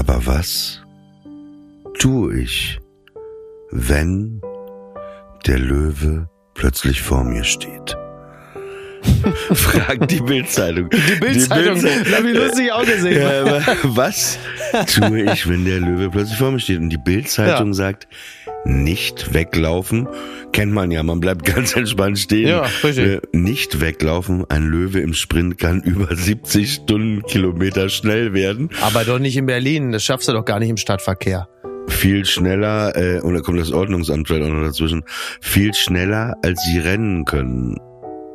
Aber was tue ich, wenn der Löwe plötzlich vor mir steht? Fragt die Bildzeitung. Die Bildzeitung, Bild- hab ich lustig auch gesehen. Ja, aber was tue ich, wenn der Löwe plötzlich vor mir steht? Und die Bildzeitung Ja. sagt, nicht weglaufen. Kennt man ja, man bleibt ganz entspannt stehen. Ja, richtig. Äh, Nicht weglaufen. Ein Löwe im Sprint kann über 70 Stundenkilometer schnell werden. Aber doch nicht in Berlin, das schaffst du doch gar nicht im Stadtverkehr. Viel schneller, äh, und da kommt das Ordnungsamt vielleicht auch noch dazwischen, viel schneller, als sie rennen können.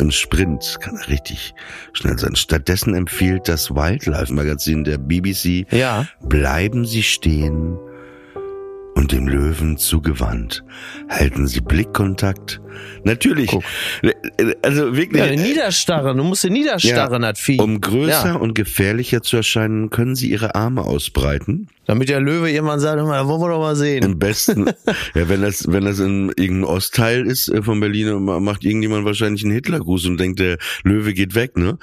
Im Sprint kann er richtig schnell sein. Stattdessen empfiehlt das Wildlife-Magazin der BBC, Ja. bleiben Sie stehen und dem Löwen zugewandt. Halten Sie Blickkontakt. Natürlich. Guck. Also wirklich. Ja, niederstarren, du musst dir niederstarren, das Vieh. um größer Ja. und gefährlicher zu erscheinen, können Sie Ihre Arme ausbreiten. Damit der Löwe irgendwann sagt, da wollen wir doch mal sehen. Im besten, ja, wenn das, wenn das in irgendeinem Ostteil ist äh, von Berlin, ma- macht irgendjemand wahrscheinlich einen Hitlergruß und denkt, der Löwe geht weg, ne?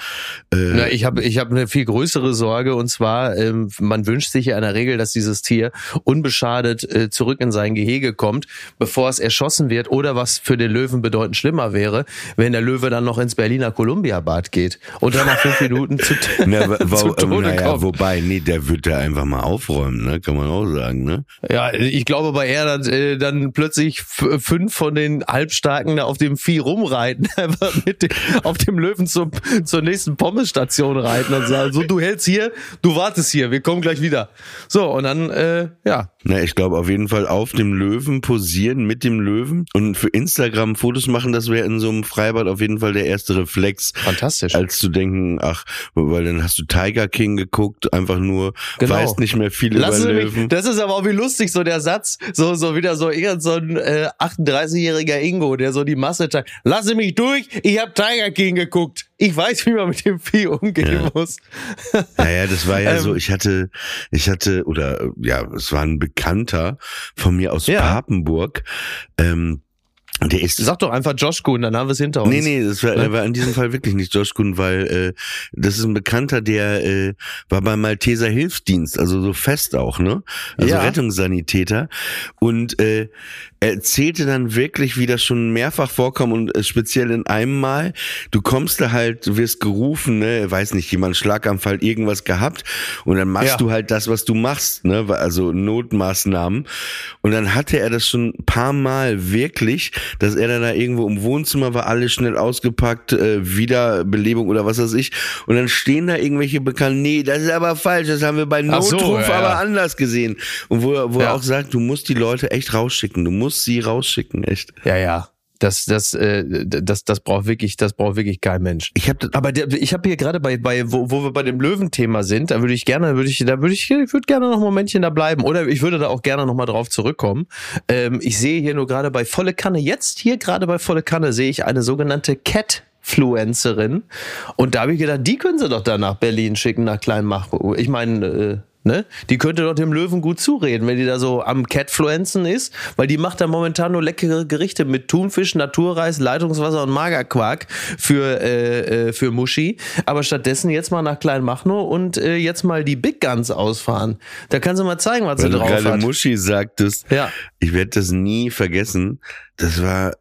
Äh, Na, ich habe ich hab eine viel größere Sorge und zwar, ähm, man wünscht sich ja in der Regel, dass dieses Tier unbeschadet äh, zurück in sein Gehege kommt, bevor es erschossen wird oder was für den Löwen bedeutend schlimmer wäre, wenn der Löwe dann noch ins Berliner Columbia-Bad geht und dann nach fünf Minuten zu, na, zu Tode naja, kommt. wobei, nee, der wird da einfach mal aufräumen, ne? Kann man auch sagen, ne? Ja, ich glaube aber eher, dass äh, dann plötzlich fünf von den Halbstarken da auf dem Vieh rumreiten, einfach mit dem, auf dem Löwen zum, zur nächsten Pommesstation reiten und sagen, so du hältst hier, du wartest hier, wir kommen gleich wieder. So, und dann, äh, ja, Na, ich glaube auf jeden Fall auf dem Löwen posieren mit dem Löwen und für Instagram Fotos machen, das wäre in so einem Freibad auf jeden Fall der erste Reflex. fantastisch. Als zu denken, ach, weil dann hast du Tiger King geguckt, einfach nur, Genau. weißt nicht mehr viel Lassen über Löwen. mich, das ist aber auch wie lustig, so der Satz, so, so wieder so irgend so ein äh, 38-jähriger Ingo, der so die Masse teilt. Lassen Sie mich durch, ich habe Tiger King geguckt. Ich weiß, wie man mit dem Vieh umgehen Ja. muss. Naja, das war ja Ähm. so, ich hatte, ich hatte, oder ja, es war ein Bekannter von mir aus Ja. Papenburg, ähm, der ist Sag doch einfach Josh Kuhn, dann haben wir es hinter uns. Nee, nee, das war, Ne? war in diesem Fall wirklich nicht Josh Kuhn, weil äh, das ist ein Bekannter, der äh, war beim Malteser Hilfsdienst, also so fest auch, ne? Also Ja. Rettungssanitäter. Und äh, erzählte dann wirklich, wie das schon mehrfach vorkam und äh, speziell in einem Mal, du kommst da halt, du wirst gerufen, ne, weiß nicht, jemand Schlaganfall, irgendwas gehabt und dann machst Ja. du halt das, was du machst, ne, also Notmaßnahmen. Und dann hatte er das schon ein paar Mal wirklich, dass er dann da irgendwo im Wohnzimmer war, alles schnell ausgepackt, äh, Wiederbelebung oder was weiß ich. Und dann stehen da irgendwelche Bekannten, nee, das ist aber falsch, das haben wir bei Ach so, Notruf ja, ja. aber anders gesehen. Und wo, er- wo Ja. er auch sagt, du musst die Leute echt rausschicken, du musst sie rausschicken, echt. Ja, ja. Das, das, äh, das, das braucht wirklich, das braucht wirklich kein Mensch. Ich habe Aber der, ich habe hier gerade bei, bei wo, wo wir bei dem Löwenthema sind, da würde ich gerne, würde ich, da würde ich, ich würde gerne noch ein Momentchen da bleiben oder ich würde da auch gerne noch mal drauf zurückkommen. Ähm, ich sehe hier nur gerade bei volle Kanne jetzt hier gerade bei volle Kanne sehe ich eine sogenannte Cat Influencerin und da habe ich gedacht, die können sie doch da nach Berlin schicken nach Kleinmach. Ich meine, äh, Ne? Die könnte doch dem Löwen gut zureden, wenn die da so am Catfluenzen ist, weil die macht da momentan nur leckere Gerichte mit Thunfisch, Naturreis, Leitungswasser und Magerquark für, äh, äh, für Muschi. Aber stattdessen jetzt mal nach Kleinmachnow und äh, jetzt mal die Big Guns ausfahren. Da kann sie mal zeigen, was Weil sie du drauf gerade hat. Muschi sagtest, Ja. ich werde das nie vergessen. Das war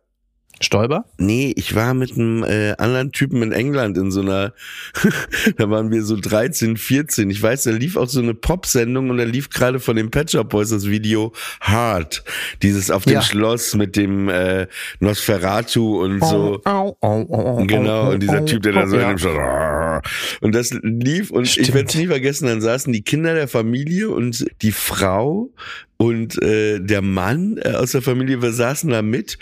Stoiber? Nee, ich war mit einem äh, anderen Typen in England in so einer, da waren wir so 13, 14. Ich weiß, da lief auch so eine Pop-Sendung und da lief gerade von den Pet Shop Boys das Video Hard. Dieses auf dem Ja. Schloss mit dem äh, Nosferatu und so. Au, au, au, Genau, au, und dieser Typ, der da so ja. in dem Schloss. Und das lief und ich Stimmt. werde es nie vergessen, dann saßen die Kinder der Familie und die Frau und äh, der Mann äh, aus der Familie, wir saßen da mit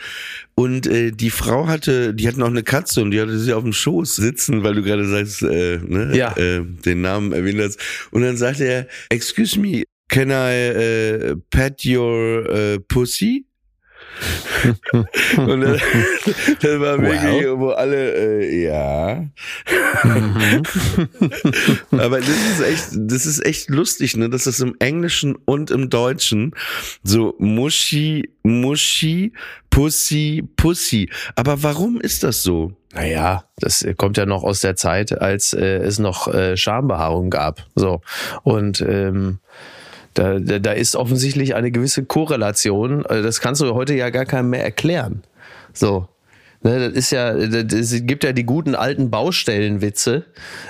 und äh, die Frau hatte, die hatten auch eine Katze und die hatte sie auf dem Schoß sitzen, weil du gerade sagst, äh, ne, Ja. äh, den Namen erwähnt hast. Und dann sagte er, excuse me, can I äh, pet your äh, pussy? Und dann, das war wirklich, wo alle, äh, ja. Mhm. Aber das ist echt, das ist echt lustig, ne, dass das im Englischen und im Deutschen so Muschi, Muschi, Pussy, Pussy. Aber warum ist das so? Naja, das kommt ja noch aus der Zeit, als äh, es noch äh, Schambehaarung gab. So. Und ähm, da, da, da ist offensichtlich eine gewisse Korrelation. Äh, Das kannst du heute ja gar keinem mehr erklären. So. Ne, das ist ja, es gibt ja die guten alten Baustellenwitze.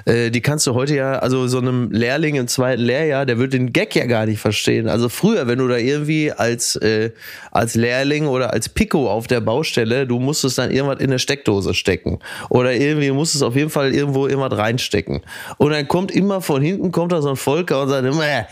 Äh, die kannst du heute ja, also so einem Lehrling im zweiten Lehrjahr, der wird den Gag ja gar nicht verstehen. Also früher, wenn du da irgendwie als, äh, als Lehrling oder als Pico auf der Baustelle, du musstest dann irgendwas in eine Steckdose stecken. Oder irgendwie musstest auf jeden Fall irgendwo irgendwas reinstecken. Und dann kommt immer von hinten kommt da so ein Volker und sagt immer,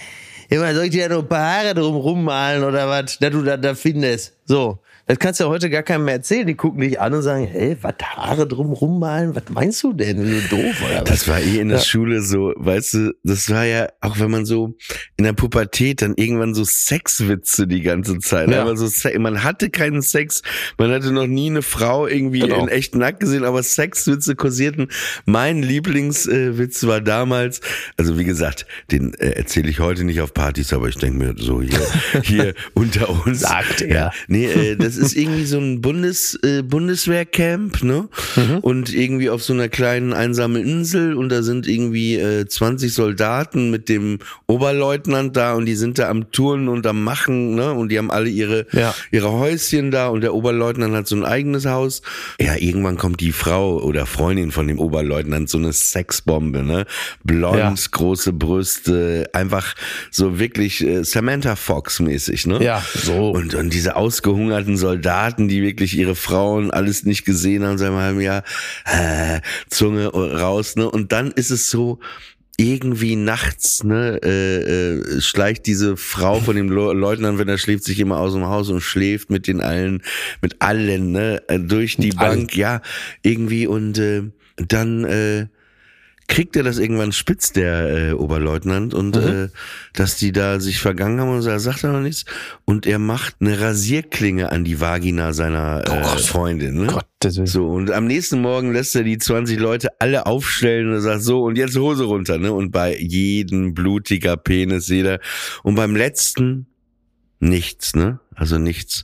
immer soll ich dir noch ein paar Haare drum rummalen oder was, dass du da, da findest. So. Das kannst du ja heute gar keinem mehr erzählen. Die gucken dich an und sagen, hey, was Haare drum rummalen? Was meinst du denn? Du doof oder was? Das war eh in der Ja. Schule so, weißt du, das war ja, auch wenn man so in der Pubertät dann irgendwann so Sexwitze die ganze Zeit. Ja. Aber so, man hatte keinen Sex, man hatte noch nie eine Frau irgendwie Genau. in echt nackt gesehen, aber Sexwitze kursierten. Mein Lieblingswitz war damals, also wie gesagt, den äh, erzähle ich heute nicht auf Partys, aber ich denke mir so hier, hier unter uns. Sagt er. Ja, nee, äh, das ist irgendwie so ein Bundes, äh, Bundeswehrcamp, ne? Mhm. Und irgendwie auf so einer kleinen einsamen Insel und da sind irgendwie äh, 20 Soldaten mit dem Oberleutnant da und die sind da am Touren und am Machen, ne? Und die haben alle ihre, Ja. ihre Häuschen da und der Oberleutnant hat so ein eigenes Haus. Ja, irgendwann kommt die Frau oder Freundin von dem Oberleutnant, so eine Sexbombe, ne? Blond, Ja. große Brüste, einfach so wirklich äh, Samantha Fox mäßig, ne? Ja, so. Und, und diese ausgehungerten Soldaten, die wirklich ihre Frauen alles nicht gesehen haben seit einem halben Jahr, äh, Zunge raus, ne? Und dann ist es so, irgendwie nachts, ne, äh, äh, schleicht diese Frau von dem Leu- Leutnant, wenn er schläft, sich immer aus dem Haus und schläft mit den allen, mit allen, ne, äh, durch die Mit allen. Bank, ja, irgendwie und äh, dann äh, kriegt er das irgendwann spitz, der äh, Oberleutnant, und Mhm. äh, dass die da sich vergangen haben und so, er sagt er noch nichts. Und er macht eine Rasierklinge an die Vagina seiner äh, Gott. Freundin. Ne? Gottes Willen. So, und am nächsten Morgen lässt er die 20 Leute alle aufstellen und sagt so, und jetzt Hose runter, ne? Und bei jedem blutiger Penis, jeder. Und beim letzten nichts, ne? Also nichts.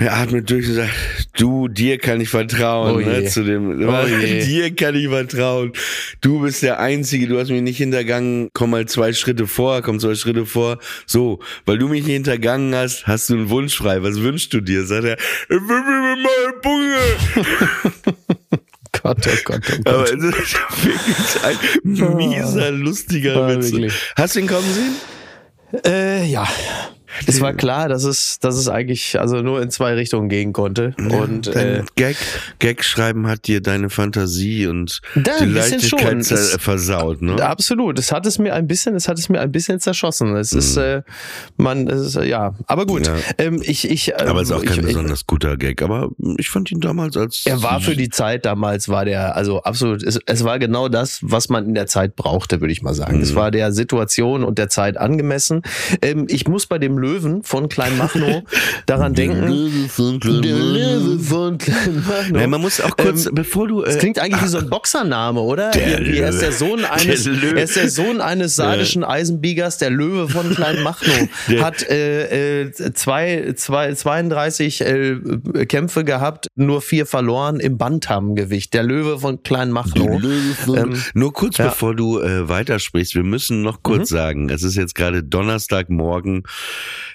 Er atmet durch und sagt, du, dir kann ich vertrauen, Oh ne? Zu dem, Oh dir kann ich vertrauen. Du bist der Einzige, du hast mich nicht hintergangen, komm mal zwei Schritte vor, komm zwei Schritte vor. So, weil du mich nicht hintergangen hast, hast du einen Wunsch frei. Was wünschst du dir? Sagt er, ich will mir meine Bunge. Gott, oh Gott, oh Aber Gott. es ist wirklich ein mieser, lustiger Ja, Witz. wirklich. Hast du ihn kommen sehen? Äh, ja. Es war klar, dass es, dass es eigentlich also nur in zwei Richtungen gehen konnte. Und Dein äh, Gag, Gag schreiben hat dir deine Fantasie und Da, die Leichtigkeit schon. versaut, ne? Absolut. Es hat es mir ein bisschen, es hat es mir ein bisschen zerschossen. Es ist, äh, man, es ist, ja. Aber gut. Mhm. Ja. Ähm, ich, ich, ähm, Aber es ist auch kein ich, besonders guter Gag. Aber ich fand ihn damals als. er war für die Zeit damals, war der, also absolut, es, es war genau das, was man in der Zeit brauchte, würde ich mal sagen. Mhm. Es war der Situation und der Zeit angemessen. Ähm, ich muss bei dem Löwen von Kleinmachnow daran denken. Löwe von Klein Der Löwe von Kleinmachnow. Nein, man muss auch kurz, Ähm, bevor du. Das Äh, klingt eigentlich wie so ein Boxername, oder? Der Irgendwie, er ist der. Sohn eines, Der er ist der Sohn eines sardischen Eisenbiegers, der Löwe von Kleinmachnow. Der- Hat äh, äh, zwei, zwei, 32 äh, Kämpfe gehabt, nur vier verloren im Bantamgewicht. Der Löwe von Kleinmachnow. Ähm, Nur kurz ja. bevor du äh, weitersprichst, wir müssen noch kurz sagen, es ist jetzt gerade Donnerstagmorgen,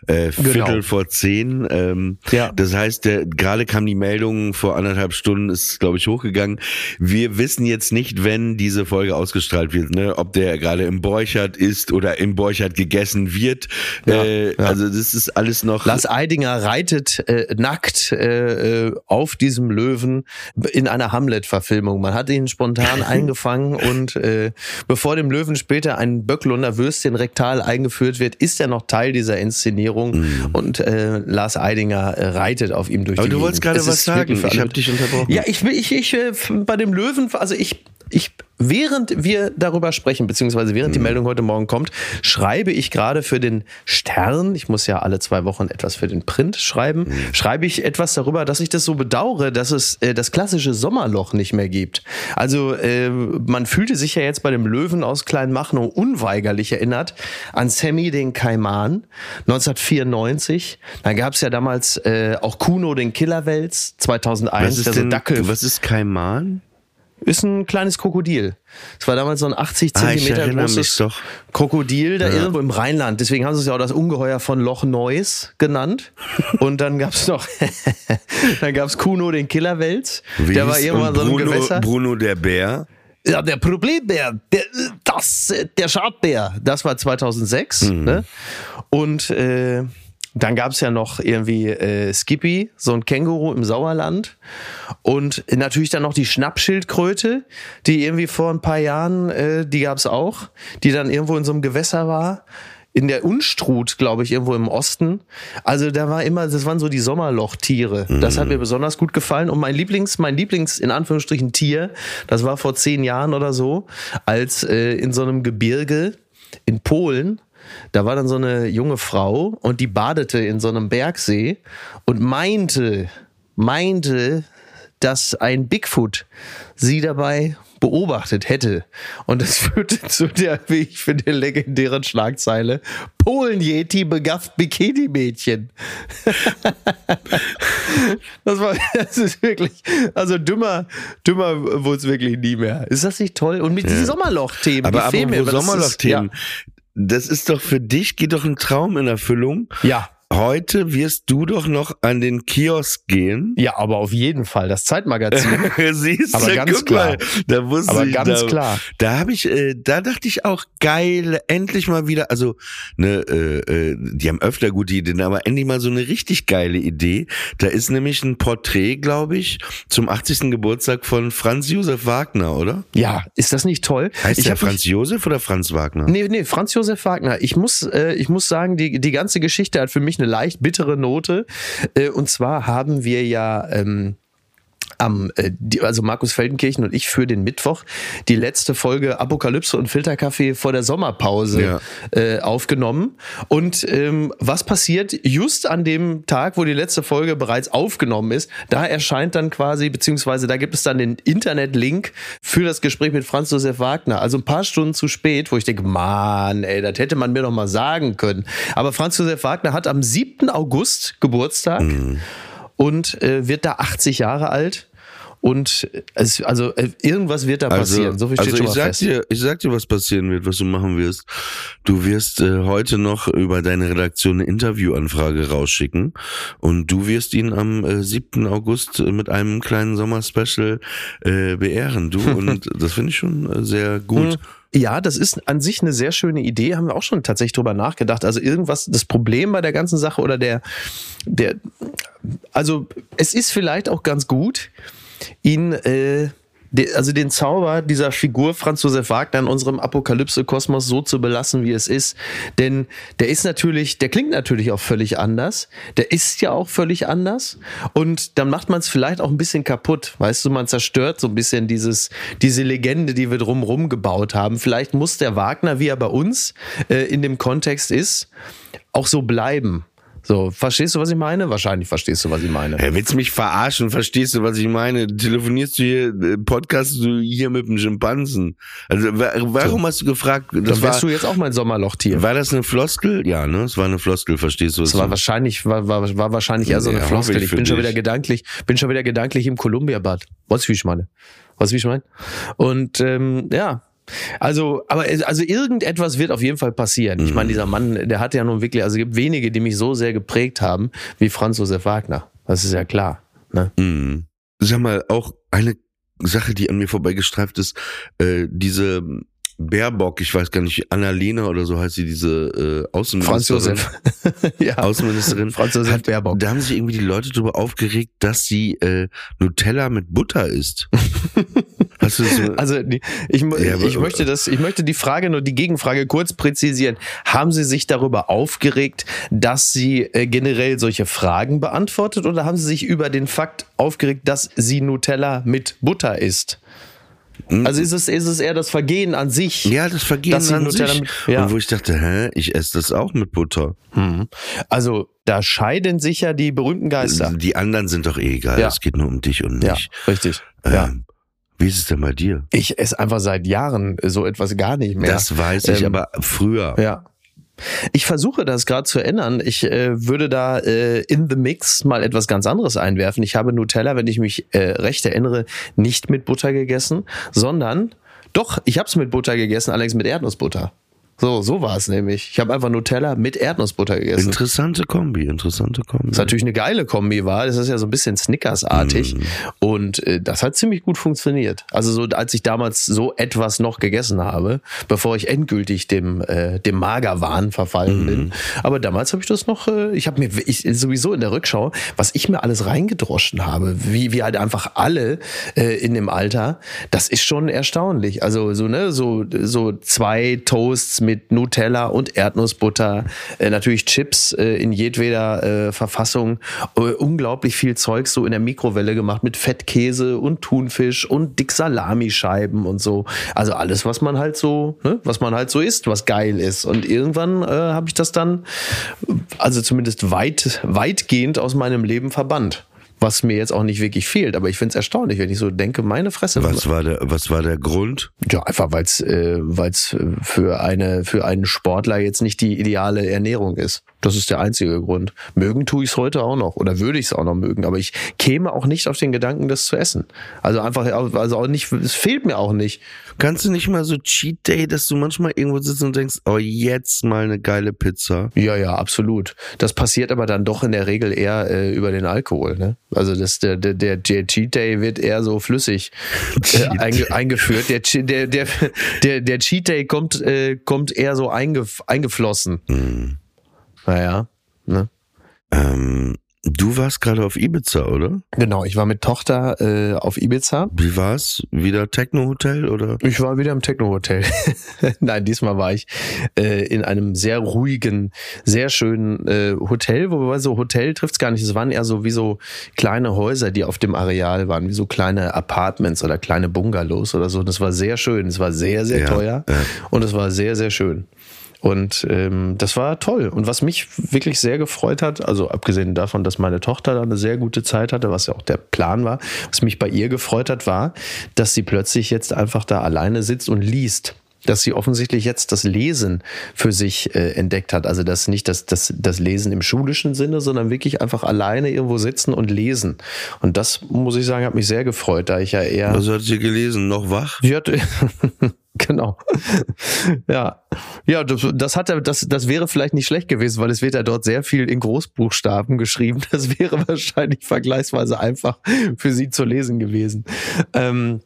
äh, Viertel vor zehn. Ähm, Ja. Das heißt, gerade kam die Meldung vor anderthalb Stunden, ist glaube ich hochgegangen. Wir wissen jetzt nicht, wenn diese Folge ausgestrahlt wird, ne, ob der gerade im Borchert ist oder im Borchert gegessen wird. Ja, äh, ja. Also das ist alles noch. Lars Eidinger reitet äh, nackt äh, äh, auf diesem Löwen in einer Hamlet-Verfilmung. Man hat ihn spontan eingefangen und äh, bevor dem Löwen später ein Böcklunder Würstchen rektal eingeführt wird, ist er noch Teil dieser Inszenierung und äh, Lars Eidinger äh, reitet auf ihm durch Mhm. Aber die du Gegend. wolltest gerade was sagen. Ich habe dich unterbrochen. Ja, ich will, ich, ich äh, bei dem Löwen, also ich, ich, während wir darüber sprechen, beziehungsweise während die Mhm. Meldung heute Morgen kommt, schreibe ich gerade für den Stern, ich muss ja alle zwei Wochen etwas für den Print schreiben, Mhm. schreibe ich etwas darüber, dass ich das so bedauere, dass es äh, das klassische Sommerloch nicht mehr gibt. Also äh, man fühlte sich ja jetzt bei dem Löwen aus Kleinmachnow unweigerlich erinnert an Sammy den Kaiman 1994. Da gab es ja damals äh, auch Kuno den Killerwels 2001, was ist so denn, Dackel was ist Kaiman? Ist ein kleines Krokodil. Es war damals so ein 80 Ah, Zentimeter mich großes. Krokodil da irgendwo im Rheinland. Deswegen haben sie es ja auch das Ungeheuer von Loch Neuss genannt. Und dann gab's noch, dann gab's Kuno den Killerwels. Wie Der war irgendwann und so ein Bruno, Gewässer. Bruno der Bär. Ja, der Problembär, der, das, der Schadbär, das war 2006. Mhm. Ne? Und äh, dann gab's ja noch irgendwie äh, Skippy, so ein Känguru im Sauerland. Und natürlich dann noch die Schnappschildkröte, die irgendwie vor ein paar Jahren, äh, die gab's auch, die dann irgendwo in so einem Gewässer war. In der Unstrut, glaube ich, irgendwo im Osten. Also da war immer, das waren so die Sommerlochtiere. Das hat mir besonders gut gefallen. Und mein Lieblings, mein Lieblings, in Anführungsstrichen, Tier, das war vor zehn Jahren oder so, als äh, in so einem Gebirge in Polen, da war dann so eine junge Frau und die badete in so einem Bergsee und meinte, meinte, dass ein Bigfoot sie dabei beobachtet hätte. Und das führte zu der, wie ich finde, legendären Schlagzeile, Polen-Yeti begafft Bikini-Mädchen. das war, das ist wirklich, also dümmer, dümmer wurde es wirklich nie mehr. Ist das nicht toll? Und mit diesen Sommerloch-Themen, Aber die mir. apropos weil das ist- doch für dich, geht doch ein Traum in Erfüllung. Ja. Heute wirst du doch noch an den Kiosk gehen. Ja, aber auf jeden Fall. Das Zeitmagazin. Siehst Aber du, ganz guck klar. mal, da wusste Aber ich, ganz da, klar. Da habe ich, äh, da dachte ich auch, geil, endlich mal wieder, also, ne, äh, äh, die haben öfter gute Ideen, aber endlich mal so eine richtig geile Idee. Da ist nämlich ein Porträt, glaube ich, zum 80. Geburtstag von Franz Josef Wagner, oder? ja, ist das nicht toll? Heißt ich der Franz Josef oder Franz Wagner? Nee, nee, Franz Josef Wagner. Ich muss, äh, ich muss sagen, die, die ganze Geschichte hat für mich eine leicht bittere Note. Äh, und zwar haben wir ja ähm, am, äh, die, also Markus Feldenkirchen und ich für den Mittwoch die letzte Folge Apokalypse und Filterkaffee vor der Sommerpause Ja. äh, aufgenommen. Und ähm, was passiert just an dem Tag, wo die letzte Folge bereits aufgenommen ist? Da erscheint dann quasi, beziehungsweise da gibt es dann den Internetlink für das Gespräch mit Franz Josef Wagner. Also ein paar Stunden zu spät, wo ich denke, Mann, ey, das hätte man mir doch mal sagen können. Aber Franz Josef Wagner hat am 7. August Geburtstag und äh, wird da 80 Jahre alt. Und es, also äh, irgendwas wird da passieren. so viel steht also schon ich mal sag fest. dir, ich sag dir, was passieren wird, was du machen wirst. Du wirst äh, heute noch über deine Redaktion eine Interviewanfrage rausschicken und du wirst ihn am äh, 7. August mit einem kleinen Sommerspecial äh, beehren. Du und das finde ich schon äh, sehr gut. Ja, das ist an sich eine sehr schöne Idee, haben wir auch schon tatsächlich drüber nachgedacht. Also irgendwas, das Problem bei der ganzen Sache oder der, der, also es ist vielleicht auch ganz gut, ihn äh, also den Zauber dieser Figur Franz Josef Wagner in unserem Apokalypse-Kosmos so zu belassen, wie es ist. Denn der ist natürlich, der klingt natürlich auch völlig anders. Der ist ja auch völlig anders. Und dann macht man es vielleicht auch ein bisschen kaputt. Weißt du, man zerstört so ein bisschen dieses, diese Legende, die wir drumherum gebaut haben. Vielleicht muss der Wagner, wie er bei uns äh, in dem Kontext ist, auch so bleiben. So, verstehst du, was ich meine? Wahrscheinlich verstehst du, was ich meine. Hey, willst du mich verarschen? Verstehst du, was ich meine? Telefonierst du hier, äh, podcastst du hier mit dem Schimpansen? Also, warum so. hast du gefragt? Das Dann wärst war, du jetzt auch mein Sommerlochtier. War das eine Floskel? Ja, ne? Es war eine Floskel, verstehst du? Es war wahrscheinlich, war, war, war wahrscheinlich eher so eine ja, Floskel. Ich bin schon wieder gedanklich, bin schon wieder gedanklich im Columbia-Bad. Weißt du, wie ich meine? Weißt du, wie ich meine? Und, ähm, ja, also, aber also irgendetwas wird auf jeden Fall passieren. Ich meine, mhm. dieser Mann, der hat ja nun wirklich, also es gibt wenige, die mich so sehr geprägt haben wie Franz Josef Wagner. Das ist ja klar. Ne? Mhm. Sag mal, auch eine Sache, die an mir vorbeigestreift ist, äh, diese Baerbock, ich weiß gar nicht, Annalena oder so heißt sie, diese äh, Außenministerin. Franz Josef. ja. Außenministerin. Franz Josef hat, Baerbock. Da haben sich irgendwie die Leute darüber aufgeregt, dass sie äh, Nutella mit Butter isst. Hast du so? Also ich, ja, ich möchte das, ich möchte die Frage nur die Gegenfrage kurz präzisieren. Haben Sie sich darüber aufgeregt, dass sie äh, generell solche Fragen beantwortet, oder haben Sie sich über den Fakt aufgeregt, dass sie Nutella mit Butter isst? Hm? Also ist es, ist es eher das Vergehen an sich. Ja, das Vergehen an sich. Mit, ja. Und wo ich dachte, hä, ich esse das auch mit Butter. Hm. Also da scheiden sich ja die berühmten Geister. Die anderen sind doch eh egal. Ja. Es geht nur um dich und mich. Ja, richtig. Ähm, ja. Wie ist es denn bei dir? Ich esse einfach seit Jahren so etwas gar nicht mehr. Das weiß ich, ähm, aber früher. Ja. Ich versuche das gerade zu ändern. Ich äh, würde da äh, in the Mix mal etwas ganz anderes einwerfen. Ich habe Nutella, wenn ich mich äh, recht erinnere, nicht mit Butter gegessen, sondern doch, ich habe es mit Butter gegessen, allerdings mit Erdnussbutter. So, so war es nämlich. Ich habe einfach Nutella mit Erdnussbutter gegessen. Interessante Kombi, interessante Kombi. Das ist natürlich eine geile Kombi war. Das ist ja so ein bisschen Snickers-artig. Mm. Und äh, das hat ziemlich gut funktioniert. Also so, als ich damals so etwas noch gegessen habe, bevor ich endgültig dem, äh, dem Magerwahn verfallen mm. bin. Aber damals habe ich das noch, äh, ich habe mir ich, sowieso in der Rückschau, was ich mir alles reingedroschen habe, wie, wie halt einfach alle äh, in dem Alter, das ist schon erstaunlich. Also so, ne, so, so zwei Toasts mit Nutella und Erdnussbutter, äh, natürlich Chips äh, in jedweder äh, Verfassung, äh, unglaublich viel Zeug so in der Mikrowelle gemacht mit Fettkäse und Thunfisch und dick Salamischeiben und so. Also alles, was man halt so, ne, was man halt so isst, was geil ist. Und irgendwann äh, habe ich das dann, also zumindest weit, weitgehend aus meinem Leben verbannt was mir jetzt auch nicht wirklich fehlt. Aber ich finde es erstaunlich, wenn ich so denke, meine Fresse. Was war der, was war der Grund? Ja, einfach weil es äh, weil's für eine für einen Sportler jetzt nicht die ideale Ernährung ist. Das ist der einzige Grund. Mögen tue ich es heute auch noch oder würde ich es auch noch mögen, aber ich käme auch nicht auf den Gedanken, das zu essen. Also einfach, also auch nicht, es fehlt mir auch nicht. Kannst du nicht mal so Cheat Day, dass du manchmal irgendwo sitzt und denkst, oh, jetzt mal eine geile Pizza? Ja, ja, absolut. Das passiert aber dann doch in der Regel eher äh, über den Alkohol, ne? Also das, der, der, der, der Cheat Day wird eher so flüssig äh, einge, eingeführt. Der, der, der, der, der Cheat Day kommt, äh, kommt eher so eingef eingeflossen. Mhm. Naja, ne? Ähm, du warst gerade auf Ibiza, oder? Genau, ich war mit Tochter äh, auf Ibiza. Wie war's? Wieder Techno-Hotel oder? Ich war wieder im Techno-Hotel. Nein, diesmal war ich äh, in einem sehr ruhigen, sehr schönen äh, Hotel, wobei so Hotel trifft's gar nicht. Es waren eher so wie so kleine Häuser, die auf dem Areal waren, wie so kleine Apartments oder kleine Bungalows oder so. Das war sehr schön. Es war sehr, sehr ja, teuer ja. und es war sehr, sehr schön. Und ähm, das war toll. Und was mich wirklich sehr gefreut hat, also abgesehen davon, dass meine Tochter da eine sehr gute Zeit hatte, was ja auch der Plan war, was mich bei ihr gefreut hat, war, dass sie plötzlich jetzt einfach da alleine sitzt und liest dass sie offensichtlich jetzt das Lesen für sich äh, entdeckt hat. Also das nicht das, das, das Lesen im schulischen Sinne, sondern wirklich einfach alleine irgendwo sitzen und lesen. Und das, muss ich sagen, hat mich sehr gefreut, da ich ja eher. Was hat sie gelesen? Noch wach? Sie hat, Genau. ja. Ja, das, das hat er, das, das wäre vielleicht nicht schlecht gewesen, weil es wird ja dort sehr viel in Großbuchstaben geschrieben. Das wäre wahrscheinlich vergleichsweise einfach für sie zu lesen gewesen. Ähm,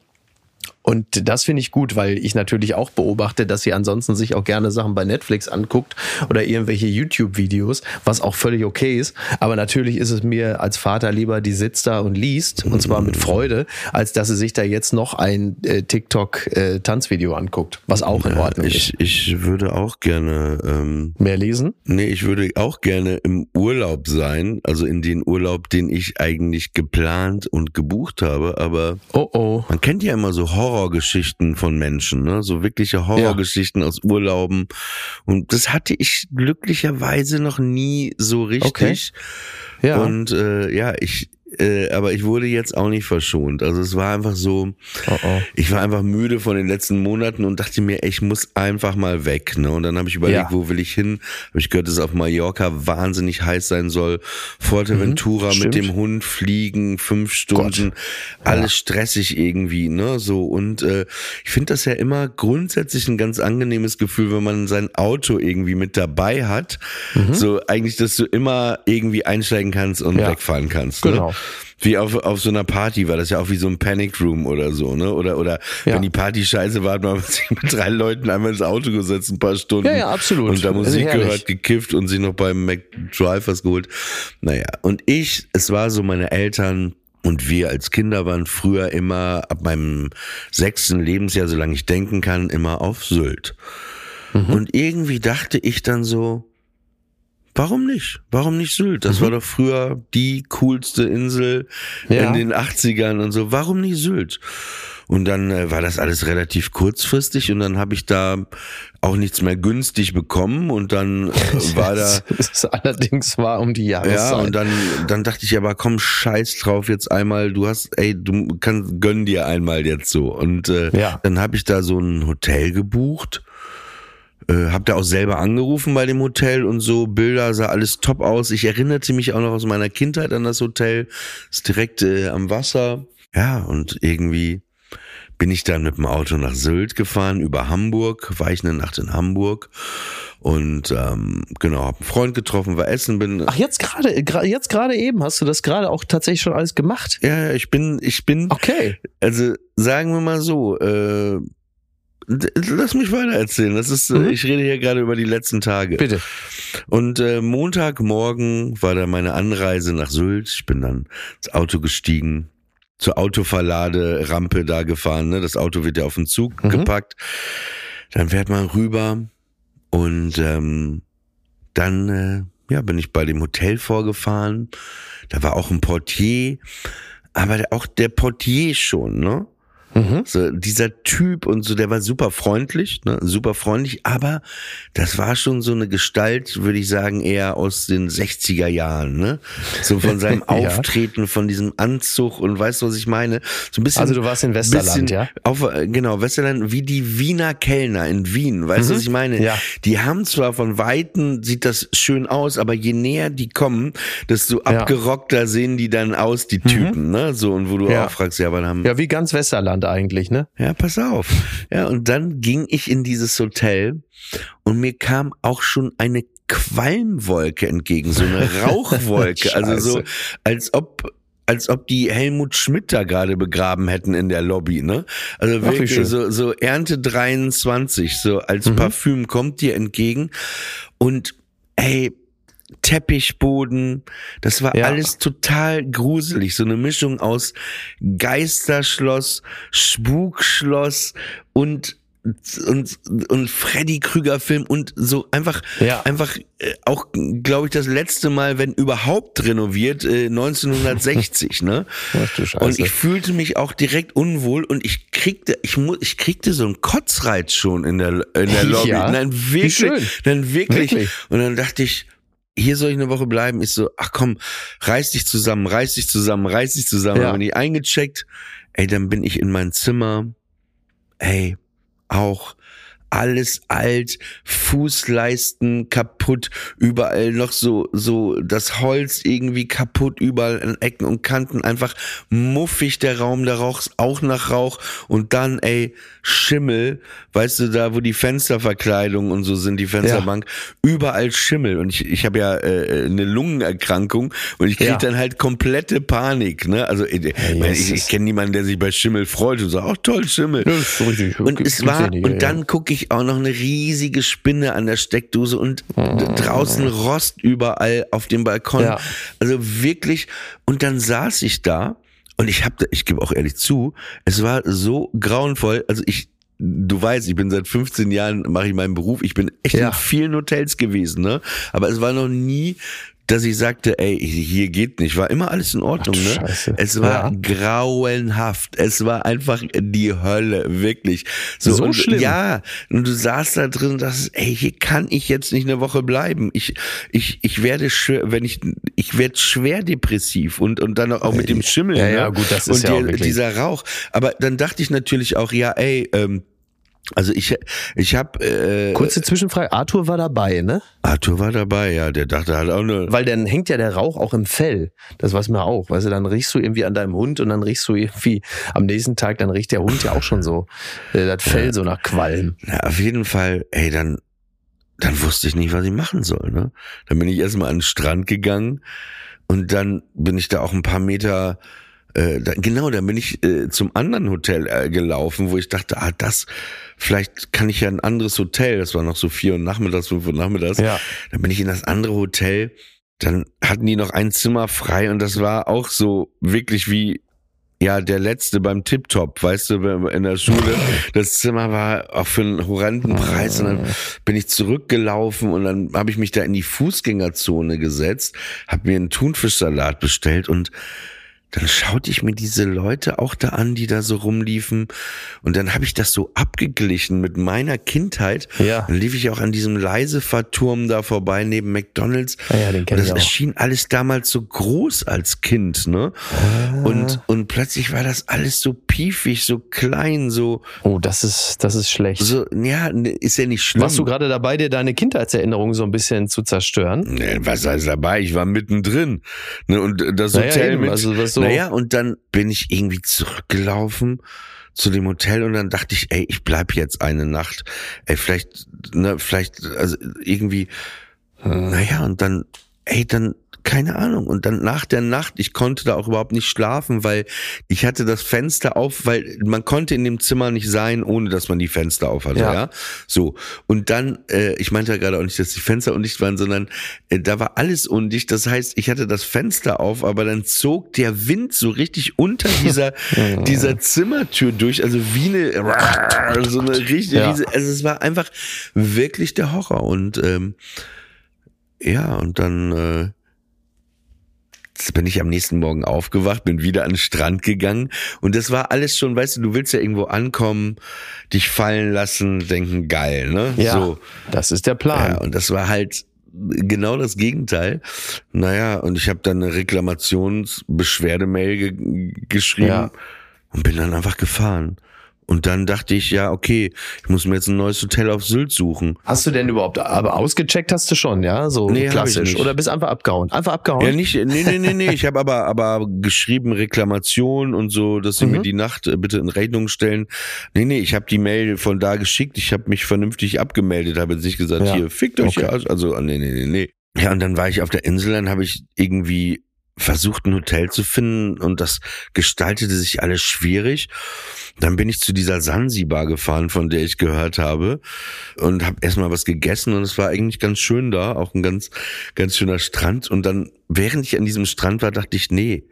Und das finde ich gut, weil ich natürlich auch beobachte, dass sie ansonsten sich auch gerne Sachen bei Netflix anguckt oder irgendwelche YouTube-Videos, was auch völlig okay ist. Aber natürlich ist es mir als Vater lieber, die sitzt da und liest, und zwar mit Freude, als dass sie sich da jetzt noch ein äh, TikTok-Tanzvideo äh, anguckt, was auch in Ordnung ich, ist. Ich würde auch gerne. Ähm, Mehr lesen? nee, ich würde auch gerne im Urlaub sein, also in den Urlaub, den ich eigentlich geplant und gebucht habe, aber Oh oh. man kennt ja immer so Horrorgeschichten von Menschen, ne? So wirkliche Horrorgeschichten aus Urlauben. Und das hatte ich glücklicherweise noch nie so richtig. Ja. Und äh, ja, ich, äh, aber ich wurde jetzt auch nicht verschont. Also es war einfach so, Oh oh. ich war einfach müde von den letzten Monaten und dachte mir, ich muss einfach mal weg. Ne? Und dann habe ich überlegt, Ja. wo will ich hin? Habe ich gehört, dass es auf Mallorca wahnsinnig heiß sein soll. Fuerteventura Mhm, mit dem Hund fliegen, fünf Stunden, alles stressig irgendwie, ne? So und äh, ich finde das ja immer grundsätzlich ein ganz angenehmes Gefühl, wenn man sein Auto irgendwie mit dabei hat. So eigentlich, dass du immer irgendwie einsteigen kannst und Mhm. Ja. wegfahren kannst. Ne? Wie auf, auf so einer Party war das ja auch wie so ein Panic Room oder so, ne? Oder, oder Ja. wenn die Party scheiße war, hat man sich mit drei Leuten einmal ins Auto gesetzt, ein paar Stunden. Ja, ja, absolut. Und da Also Musik herrlich. gehört, gekifft und sich noch beim McDrive was geholt. Naja, und ich, es war so, meine Eltern und wir als Kinder waren früher immer ab meinem sechsten Lebensjahr, solange ich denken kann, immer auf Sylt. Mhm. Und irgendwie dachte ich dann so, Warum nicht? Warum nicht Sylt? Das war doch früher die coolste Insel Mhm. Ja. in den 80ern und so. Warum nicht Sylt? Und dann äh, war das alles relativ kurzfristig und dann habe ich da auch nichts mehr günstig bekommen und dann äh, war da Das ist allerdings war um die Jahreszeit. ja, und dann, dann dachte ich aber, komm, scheiß drauf jetzt einmal, du hast, ey, du kannst, gönn dir einmal jetzt so. Und äh, Ja. dann habe ich da so ein Hotel gebucht, äh, hab da auch selber angerufen bei dem Hotel und so, Bilder sah alles top aus. Ich erinnerte mich auch noch aus meiner Kindheit an das Hotel, ist direkt äh, am Wasser. Ja, und irgendwie bin ich dann mit dem Auto nach Sylt gefahren, über Hamburg, war ich eine Nacht in Hamburg und ähm, genau, hab einen Freund getroffen, war essen, bin Ach, jetzt gerade, gra- jetzt gerade eben hast du das gerade auch tatsächlich schon alles gemacht. Ja, ja, ich bin, ich bin, Okay. also sagen wir mal so, äh, lass mich weiter erzählen. Das ist, äh, Mhm. ich rede hier gerade über die letzten Tage. Bitte. Und äh, Montagmorgen war da meine Anreise nach Sylt. Ich bin dann ins Auto gestiegen, zur Autoverladerampe da gefahren. Ne? Das Auto wird ja auf den Zug Mhm. gepackt. Dann fährt man rüber und ähm, dann äh, ja, bin ich bei dem Hotel vorgefahren. Da war auch ein Portier, aber auch der Portier schon, ne? Mhm. So, dieser Typ und so, der war super freundlich, ne, super freundlich, aber das war schon so eine Gestalt, würde ich sagen, eher aus den 60er Jahren, ne? So von seinem Ja. Auftreten, von diesem Anzug und weißt du, was ich meine? So ein bisschen. Also du warst in Westerland, ja? Auf, äh, genau, Westerland, wie die Wiener Kellner in Wien, weißt du, Mhm. was ich meine? Ja. Die haben zwar von Weitem, sieht das schön aus, aber je näher die kommen, desto Ja. Mhm. abgerockter sehen die dann aus, die Typen, ne? So, und wo du Ja. auch fragst, ja, wann haben, Ja, wie ganz Westerland eigentlich, ne? ja, pass auf. Ja, und dann ging ich in dieses Hotel und mir kam auch schon eine Qualmwolke entgegen, so eine Rauchwolke. also so, als ob als ob die Helmut Schmidt da gerade begraben hätten in der Lobby, ne? Also wirklich so, so Ernte 23, so als Mhm. Parfüm kommt dir entgegen und ey, Teppichboden, das war Ja. alles total gruselig, so eine Mischung aus Geisterschloss, Spukschloss und und und Freddy Krüger Film und so einfach Ja. einfach äh, auch glaube ich das letzte Mal wenn überhaupt renoviert äh, 1960 ne und ich fühlte mich auch direkt unwohl und ich kriegte ich mu ich kriegte so einen Kotzreiz schon in der in der Lobby Ja. nein wirklich schön. dann wirklich. Wirklich. und dann dachte ich hier soll ich eine Woche bleiben. Ich so, ach komm, reiß dich zusammen, reiß dich zusammen, reiß dich zusammen. Ja. Dann bin ich eingecheckt. Ey, dann bin ich in mein Zimmer. Ey, auch alles alt, Fußleisten kaputt, überall noch so, so das Holz irgendwie kaputt, überall an Ecken und Kanten, einfach muffig der Raum, der Rauch auch nach Rauch und dann, ey, Schimmel, weißt du, da wo die Fensterverkleidung und so sind, die Fensterbank, ja. überall Schimmel und ich, ich habe ja äh, eine Lungenerkrankung und ich krieg ja. dann halt komplette Panik, ne? Also ich, ja, ich, ich kenne niemanden, der sich bei Schimmel freut und sagt, ach toll, Schimmel. und es war, und dann gucke ich auch noch eine riesige Spinne an der Steckdose und mhm. draußen Rost überall auf dem Balkon. Also wirklich, und dann saß ich da und ich habe, ich gebe auch ehrlich zu, es war so grauenvoll. Also ich, du weißt, ich bin seit 15 Jahren mache ich meinen Beruf. Ich bin echt ja. in vielen Hotels gewesen, ne? Aber es war noch nie dass ich sagte, ey, hier geht nicht. War immer alles in Ordnung, Ach, ne? Scheiße. Es war ja. grauenhaft. Es war einfach die Hölle, wirklich. So, so und, schlimm. Ja, und du saßt da drin und dachtest, ey, hier kann ich jetzt nicht eine Woche bleiben. Ich, ich, ich werde schwer, wenn ich, ich werde schwer depressiv und, und dann auch mit dem Schimmel. Ja, ne? ja, gut, das ist und ja die, dieser Rauch. Aber dann dachte ich natürlich auch, ja, ey, ähm, also ich, ich habe äh, kurze Zwischenfrage. Arthur war dabei, ne? Arthur war dabei, ja. Der dachte halt auch nur. Weil dann hängt ja der Rauch auch im Fell. Das weiß man auch. Weißt du, dann riechst du irgendwie an deinem Hund und dann riechst du irgendwie am nächsten Tag, dann riecht der Hund ja auch schon so äh, das Fell ja. so nach Qualm. Ja, auf jeden Fall. Ey, dann dann wusste ich nicht, was ich machen soll. Ne? Dann bin ich erstmal an den Strand gegangen und dann bin ich da auch ein paar Meter äh, da, genau, dann bin ich äh, zum anderen Hotel äh, gelaufen, wo ich dachte, ah, das, vielleicht kann ich ja ein anderes Hotel, das war noch so vier Uhr nachmittags, fünf Uhr nachmittags, ja. dann bin ich in das andere Hotel, dann hatten die noch ein Zimmer frei und das war auch so wirklich wie ja, der letzte beim Tip-Top, weißt du, in der Schule. Das Zimmer war auch für einen horrenden Preis. Und dann bin ich zurückgelaufen und dann habe ich mich da in die Fußgängerzone gesetzt, habe mir einen Thunfischsalat bestellt und dann schaute ich mir diese Leute auch da an, die da so rumliefen. Und dann habe ich das so abgeglichen mit meiner Kindheit. Ja. Dann lief ich auch an diesem Leisefahrturm da vorbei neben McDonalds. Ja, ja den kenn und das ich auch. erschien alles damals so groß als Kind, ne? Ah. Und, und plötzlich war das alles so piefig, so klein, so. Oh, das ist, das ist schlecht. So, ja, ne, ist ja nicht schlimm. Warst du gerade dabei, dir deine Kindheitserinnerungen so ein bisschen zu zerstören? Nee, was heißt dabei? Ich war mittendrin. Ne? Und das Hotel naja, mit, also das so. Naja, und dann bin ich irgendwie zurückgelaufen zu dem Hotel und dann dachte ich, ey, ich bleib jetzt eine Nacht. Ey, vielleicht, ne, vielleicht, also irgendwie, hm. naja, und dann, ey, dann keine Ahnung. Und dann nach der Nacht, ich konnte da auch überhaupt nicht schlafen, weil ich hatte das Fenster auf, weil man konnte in dem Zimmer nicht sein, ohne dass man die Fenster auf hatte, ja. ja? So. Und dann, äh, ich meinte ja gerade auch nicht, dass die Fenster undicht waren, sondern äh, da war alles undicht. Das heißt, ich hatte das Fenster auf, aber dann zog der Wind so richtig unter dieser, dieser Zimmertür durch, also wie eine, so eine richtig, ja. also es war einfach wirklich der Horror. Und ähm, ja, und dann äh, bin ich am nächsten Morgen aufgewacht, bin wieder an den Strand gegangen und das war alles schon, weißt du, du willst ja irgendwo ankommen, dich fallen lassen, denken geil, ne? Ja, so. das ist der Plan. Ja, und das war halt genau das Gegenteil. Naja, und ich habe dann eine Reklamationsbeschwerdemail ge geschrieben ja. und bin dann einfach gefahren. Und dann dachte ich, ja, okay, ich muss mir jetzt ein neues Hotel auf Sylt suchen. Hast du denn überhaupt, aber ausgecheckt hast du schon, ja? So nee, klassisch. Oder bist einfach abgehauen? Einfach abgehauen? Ja, nicht, nee, nee, nee, nee. ich habe aber, aber geschrieben Reklamation und so, dass sie mhm. mir die Nacht äh, bitte in Rechnung stellen. Nee, nee, ich habe die Mail von da geschickt. Ich habe mich vernünftig abgemeldet, habe jetzt nicht gesagt, ja. hier, fickt euch okay. ja. Also, nee, nee, nee, nee. Ja, und dann war ich auf der Insel, dann habe ich irgendwie versucht, ein Hotel zu finden und das gestaltete sich alles schwierig. Dann bin ich zu dieser Sansibar gefahren, von der ich gehört habe und habe erstmal was gegessen und es war eigentlich ganz schön da, auch ein ganz ganz schöner Strand und dann während ich an diesem Strand war, dachte ich, nee,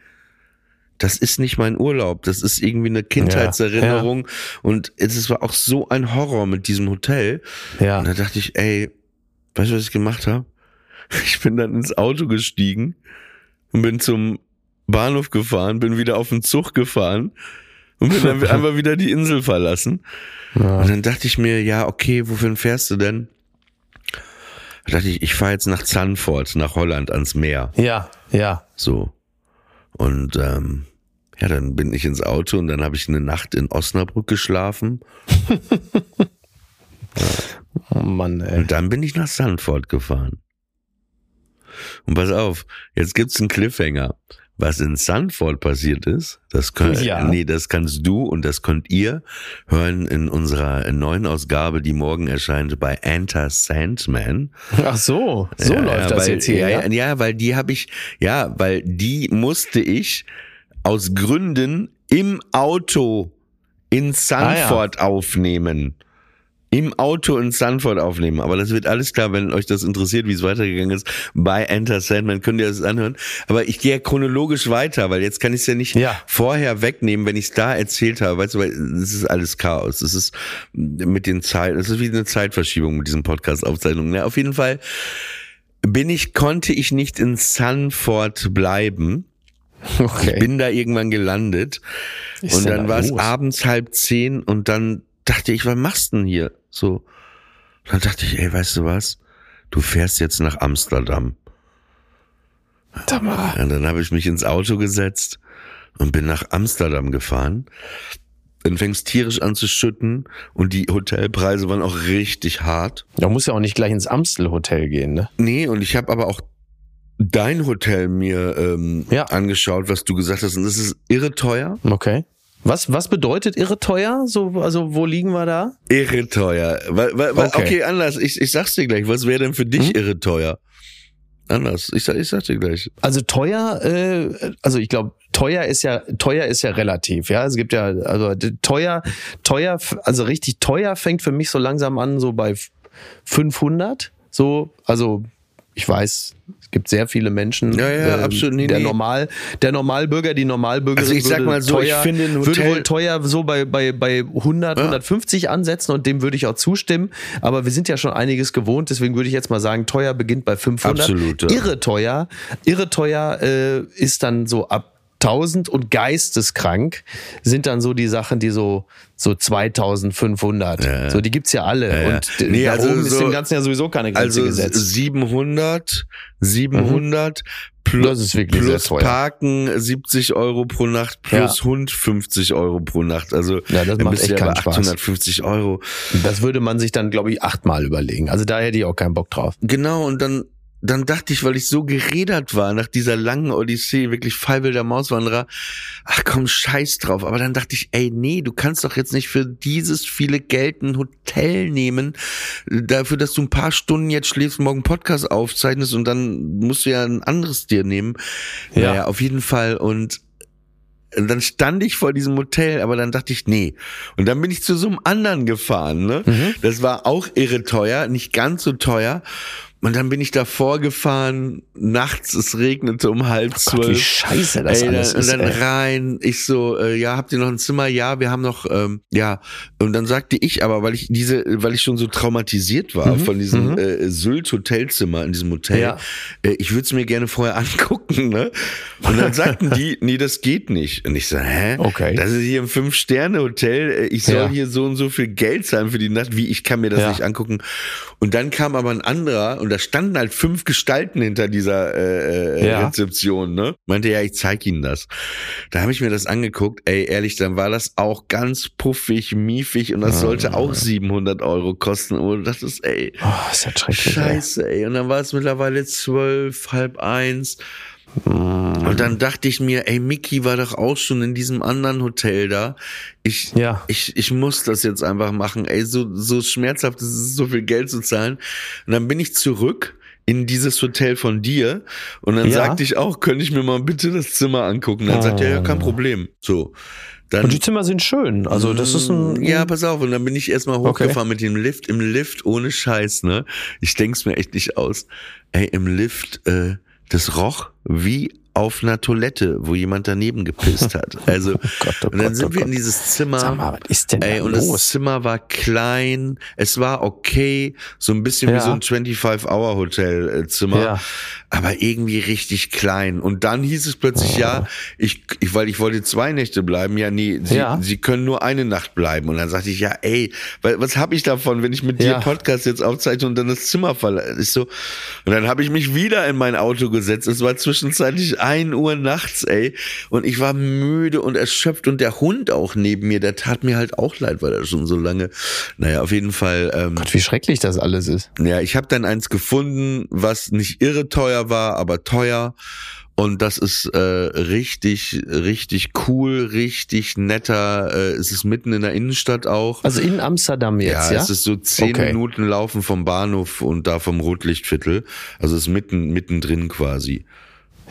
das ist nicht mein Urlaub, das ist irgendwie eine Kindheitserinnerung ja, ja. und es war auch so ein Horror mit diesem Hotel. Ja. Und da dachte ich, ey, weißt du, was ich gemacht habe? Ich bin dann ins Auto gestiegen und bin zum Bahnhof gefahren, bin wieder auf den Zug gefahren und bin dann einfach wieder die Insel verlassen. Ja. Und dann dachte ich mir, ja, okay, wofür fährst du denn? Da dachte ich, ich fahre jetzt nach Zandvoort, nach Holland, ans Meer. Ja, ja. So. Und ähm, ja, dann bin ich ins Auto und dann habe ich eine Nacht in Osnabrück geschlafen. Oh Mann, ey. Und dann bin ich nach Sanford gefahren. Und pass auf, jetzt gibt's einen Cliffhanger. Was in Sanford passiert ist, das können, Ja. nee, das kannst du und das könnt ihr hören in unserer neuen Ausgabe, die morgen erscheint bei Enter Sandman. Ach so, so Ja, läuft ja, das weil, jetzt hier. Ja, Ja, ja, ja, weil die habe ich, ja, weil die musste ich aus Gründen im Auto in Sanford aufnehmen. Im Auto in Sanford aufnehmen. Aber das wird alles klar, wenn euch das interessiert, wie es weitergegangen ist. Bei Enter Sandman könnt ihr das anhören. Aber ich gehe ja chronologisch weiter, weil jetzt kann ich es ja nicht Ja. vorher wegnehmen, wenn ich es da erzählt habe. Weißt du, weil es ist alles Chaos. Es ist mit den Zeit, es ist wie eine Zeitverschiebung mit diesen Podcast-Aufzeichnungen. Ja, auf jeden Fall bin ich, konnte ich nicht in Sanford bleiben. okay. Ich bin da irgendwann gelandet. ist und dann da war es abends halb zehn und dann dachte ich, was machst du denn hier? So. Dann dachte ich, ey, weißt du was? Du fährst jetzt nach Amsterdam. Mal. Und dann habe ich mich ins Auto gesetzt und bin nach Amsterdam gefahren. Dann fängst tierisch an zu schütten und die Hotelpreise waren auch richtig hart. Da muss ja auch nicht gleich ins Amstel-Hotel gehen, ne? Nee, und ich habe aber auch dein Hotel mir ähm, Ja. angeschaut, was du gesagt hast. Und das ist irre teuer. Okay. Was, was bedeutet irre teuer? So, also, wo liegen wir da? Irre teuer. Okay. okay. anders. Ich, ich sag's dir gleich. Was wäre denn für dich Hm? irre teuer? Anders. Ich sag, ich sag dir gleich. Also teuer, äh, also ich glaube, teuer ist ja teuer ist ja relativ, ja. Es gibt ja also teuer, teuer, also richtig teuer fängt für mich so langsam an so bei f- 500, so also ich weiß, es gibt sehr viele Menschen. Ja, ja, absolut. Nee, der normal, der Normalbürger, die Normalbürgerin Also ich sag würde mal so, ich teuer, finde ein würde Hotel- wohl teuer so bei bei bei 100, 150 ansetzen und dem würde ich auch zustimmen. Aber wir sind ja schon einiges gewohnt, deswegen würde ich jetzt mal sagen, teuer beginnt bei 500. Absolut, ja. Irre teuer, irre teuer äh, ist dann so ab 1000 und geisteskrank sind dann so die Sachen, die so so 2500. So die gibt's ja alle Ja, ja. und d- Nee, da also oben ist so- dem Ganzen ja sowieso keine Grenze Also gesetzt. 700, 700 plus, Mhm. Ist plus teuer. Parken 70 Euro pro Nacht plus Ja. Hund 50 Euro pro Nacht. Also Ja, das macht echt ja keinen Spaß. 850 Euro. Das würde man sich dann, glaube ich, achtmal überlegen. Also da hätte ich auch keinen Bock drauf. Genau, und dann, dann dachte ich, weil ich so geredert war nach dieser langen Odyssee, wirklich Fallwilder Mauswanderer, ach komm, scheiß drauf. Aber dann dachte ich, ey, nee, du kannst doch jetzt nicht für dieses viele Geld ein Hotel nehmen, dafür, dass du ein paar Stunden jetzt schläfst, morgen Podcast aufzeichnest und dann musst du ja ein anderes dir nehmen. Ja. Naja, auf jeden Fall. Und dann stand ich vor diesem Hotel, aber dann dachte ich, nee. Und dann bin ich zu so einem anderen gefahren, ne? Mhm. Das war auch irre teuer, nicht ganz so teuer. Und dann bin ich davor gefahren, nachts, es regnete um halb Oh Gott, wie zwölf. scheiße das ey, alles dann, ist. und dann ey. rein, ich so, äh, ja, habt ihr noch ein Zimmer? Ja, wir haben noch, ähm, ja. Und dann sagte ich aber, weil ich diese, weil ich schon so traumatisiert war von diesem mhm. äh, Sylt Hotelzimmer in diesem Hotel, Ja. äh, ich würde es mir gerne vorher angucken, ne? Und dann sagten die, nee, das geht nicht. Und ich so, hä? Okay. Das ist hier ein Fünf-Sterne-Hotel. äh, Ich soll Ja. hier so und so viel Geld zahlen für die Nacht. Wie, ich kann mir das Ja. nicht angucken. Und dann kam aber ein anderer und da standen halt fünf Gestalten hinter dieser äh, äh, Ja. Rezeption, ne? Meinte, ja, ich zeig Ihnen das. Da habe ich mir das angeguckt. Ey, ehrlich, dann war das auch ganz puffig, miefig und das sollte auch 700 Euro kosten. Und das ist, ey, Oh, ist ja scheiße, ey. Und dann war es mittlerweile zwölf, halb eins. Mm. Und dann dachte ich mir, ey, Mickey war doch auch schon in diesem anderen Hotel da. Ich, Ja. ich, ich muss das jetzt einfach machen. Ey, so, so schmerzhaft ist es, so viel Geld zu zahlen. Und dann bin ich zurück in dieses Hotel von dir und dann Ja. sagte ich auch, könnte ich mir mal bitte das Zimmer angucken? Dann sagt er, ja, kein Problem. So. Dann, Und die Zimmer sind schön. Also das ist ein. ja, pass auf. Und dann bin ich erstmal Okay. hochgefahren mit dem Lift. Im Lift ohne Scheiß, ne? Ich denk's mir echt nicht aus. Ey, im Lift, äh, das roch wie auf einer Toilette, wo jemand daneben gepisst hat. Also, Gott, oh und dann Gott, sind oh wir in Gott. dieses Zimmer. Sag mal, was ist denn Ey, da und das los? Zimmer war klein, es war okay, so ein bisschen wie Ja. so ein 25-Hour-Hotel-Zimmer, Ja. aber irgendwie richtig klein. Und dann hieß es plötzlich, ja, ich, ich, weil ich wollte zwei Nächte bleiben, ja, nee, sie, Ja. sie können nur eine Nacht bleiben. Und dann sagte ich, ja, ey, was habe ich davon, wenn ich mit dir. Podcast jetzt aufzeichne und dann das Zimmer verlasse? Ich so, und dann habe ich mich wieder in mein Auto gesetzt. Es war zwischenzeitlich ein Uhr nachts, ey. Und ich war müde und erschöpft und der Hund auch neben mir, der tat mir halt auch leid, weil er schon so lange. Naja, auf jeden Fall. Ähm, Gott, wie schrecklich das alles ist. Ja, ich habe dann eins gefunden, was nicht irre teuer war, aber teuer. Und das ist äh, richtig, richtig cool, richtig netter. Äh, es ist mitten in der Innenstadt auch. Also in Amsterdam jetzt, ja? ja? es ist so zehn Okay. Minuten Laufen vom Bahnhof und da vom Rotlichtviertel. Also es ist mitten, mittendrin quasi.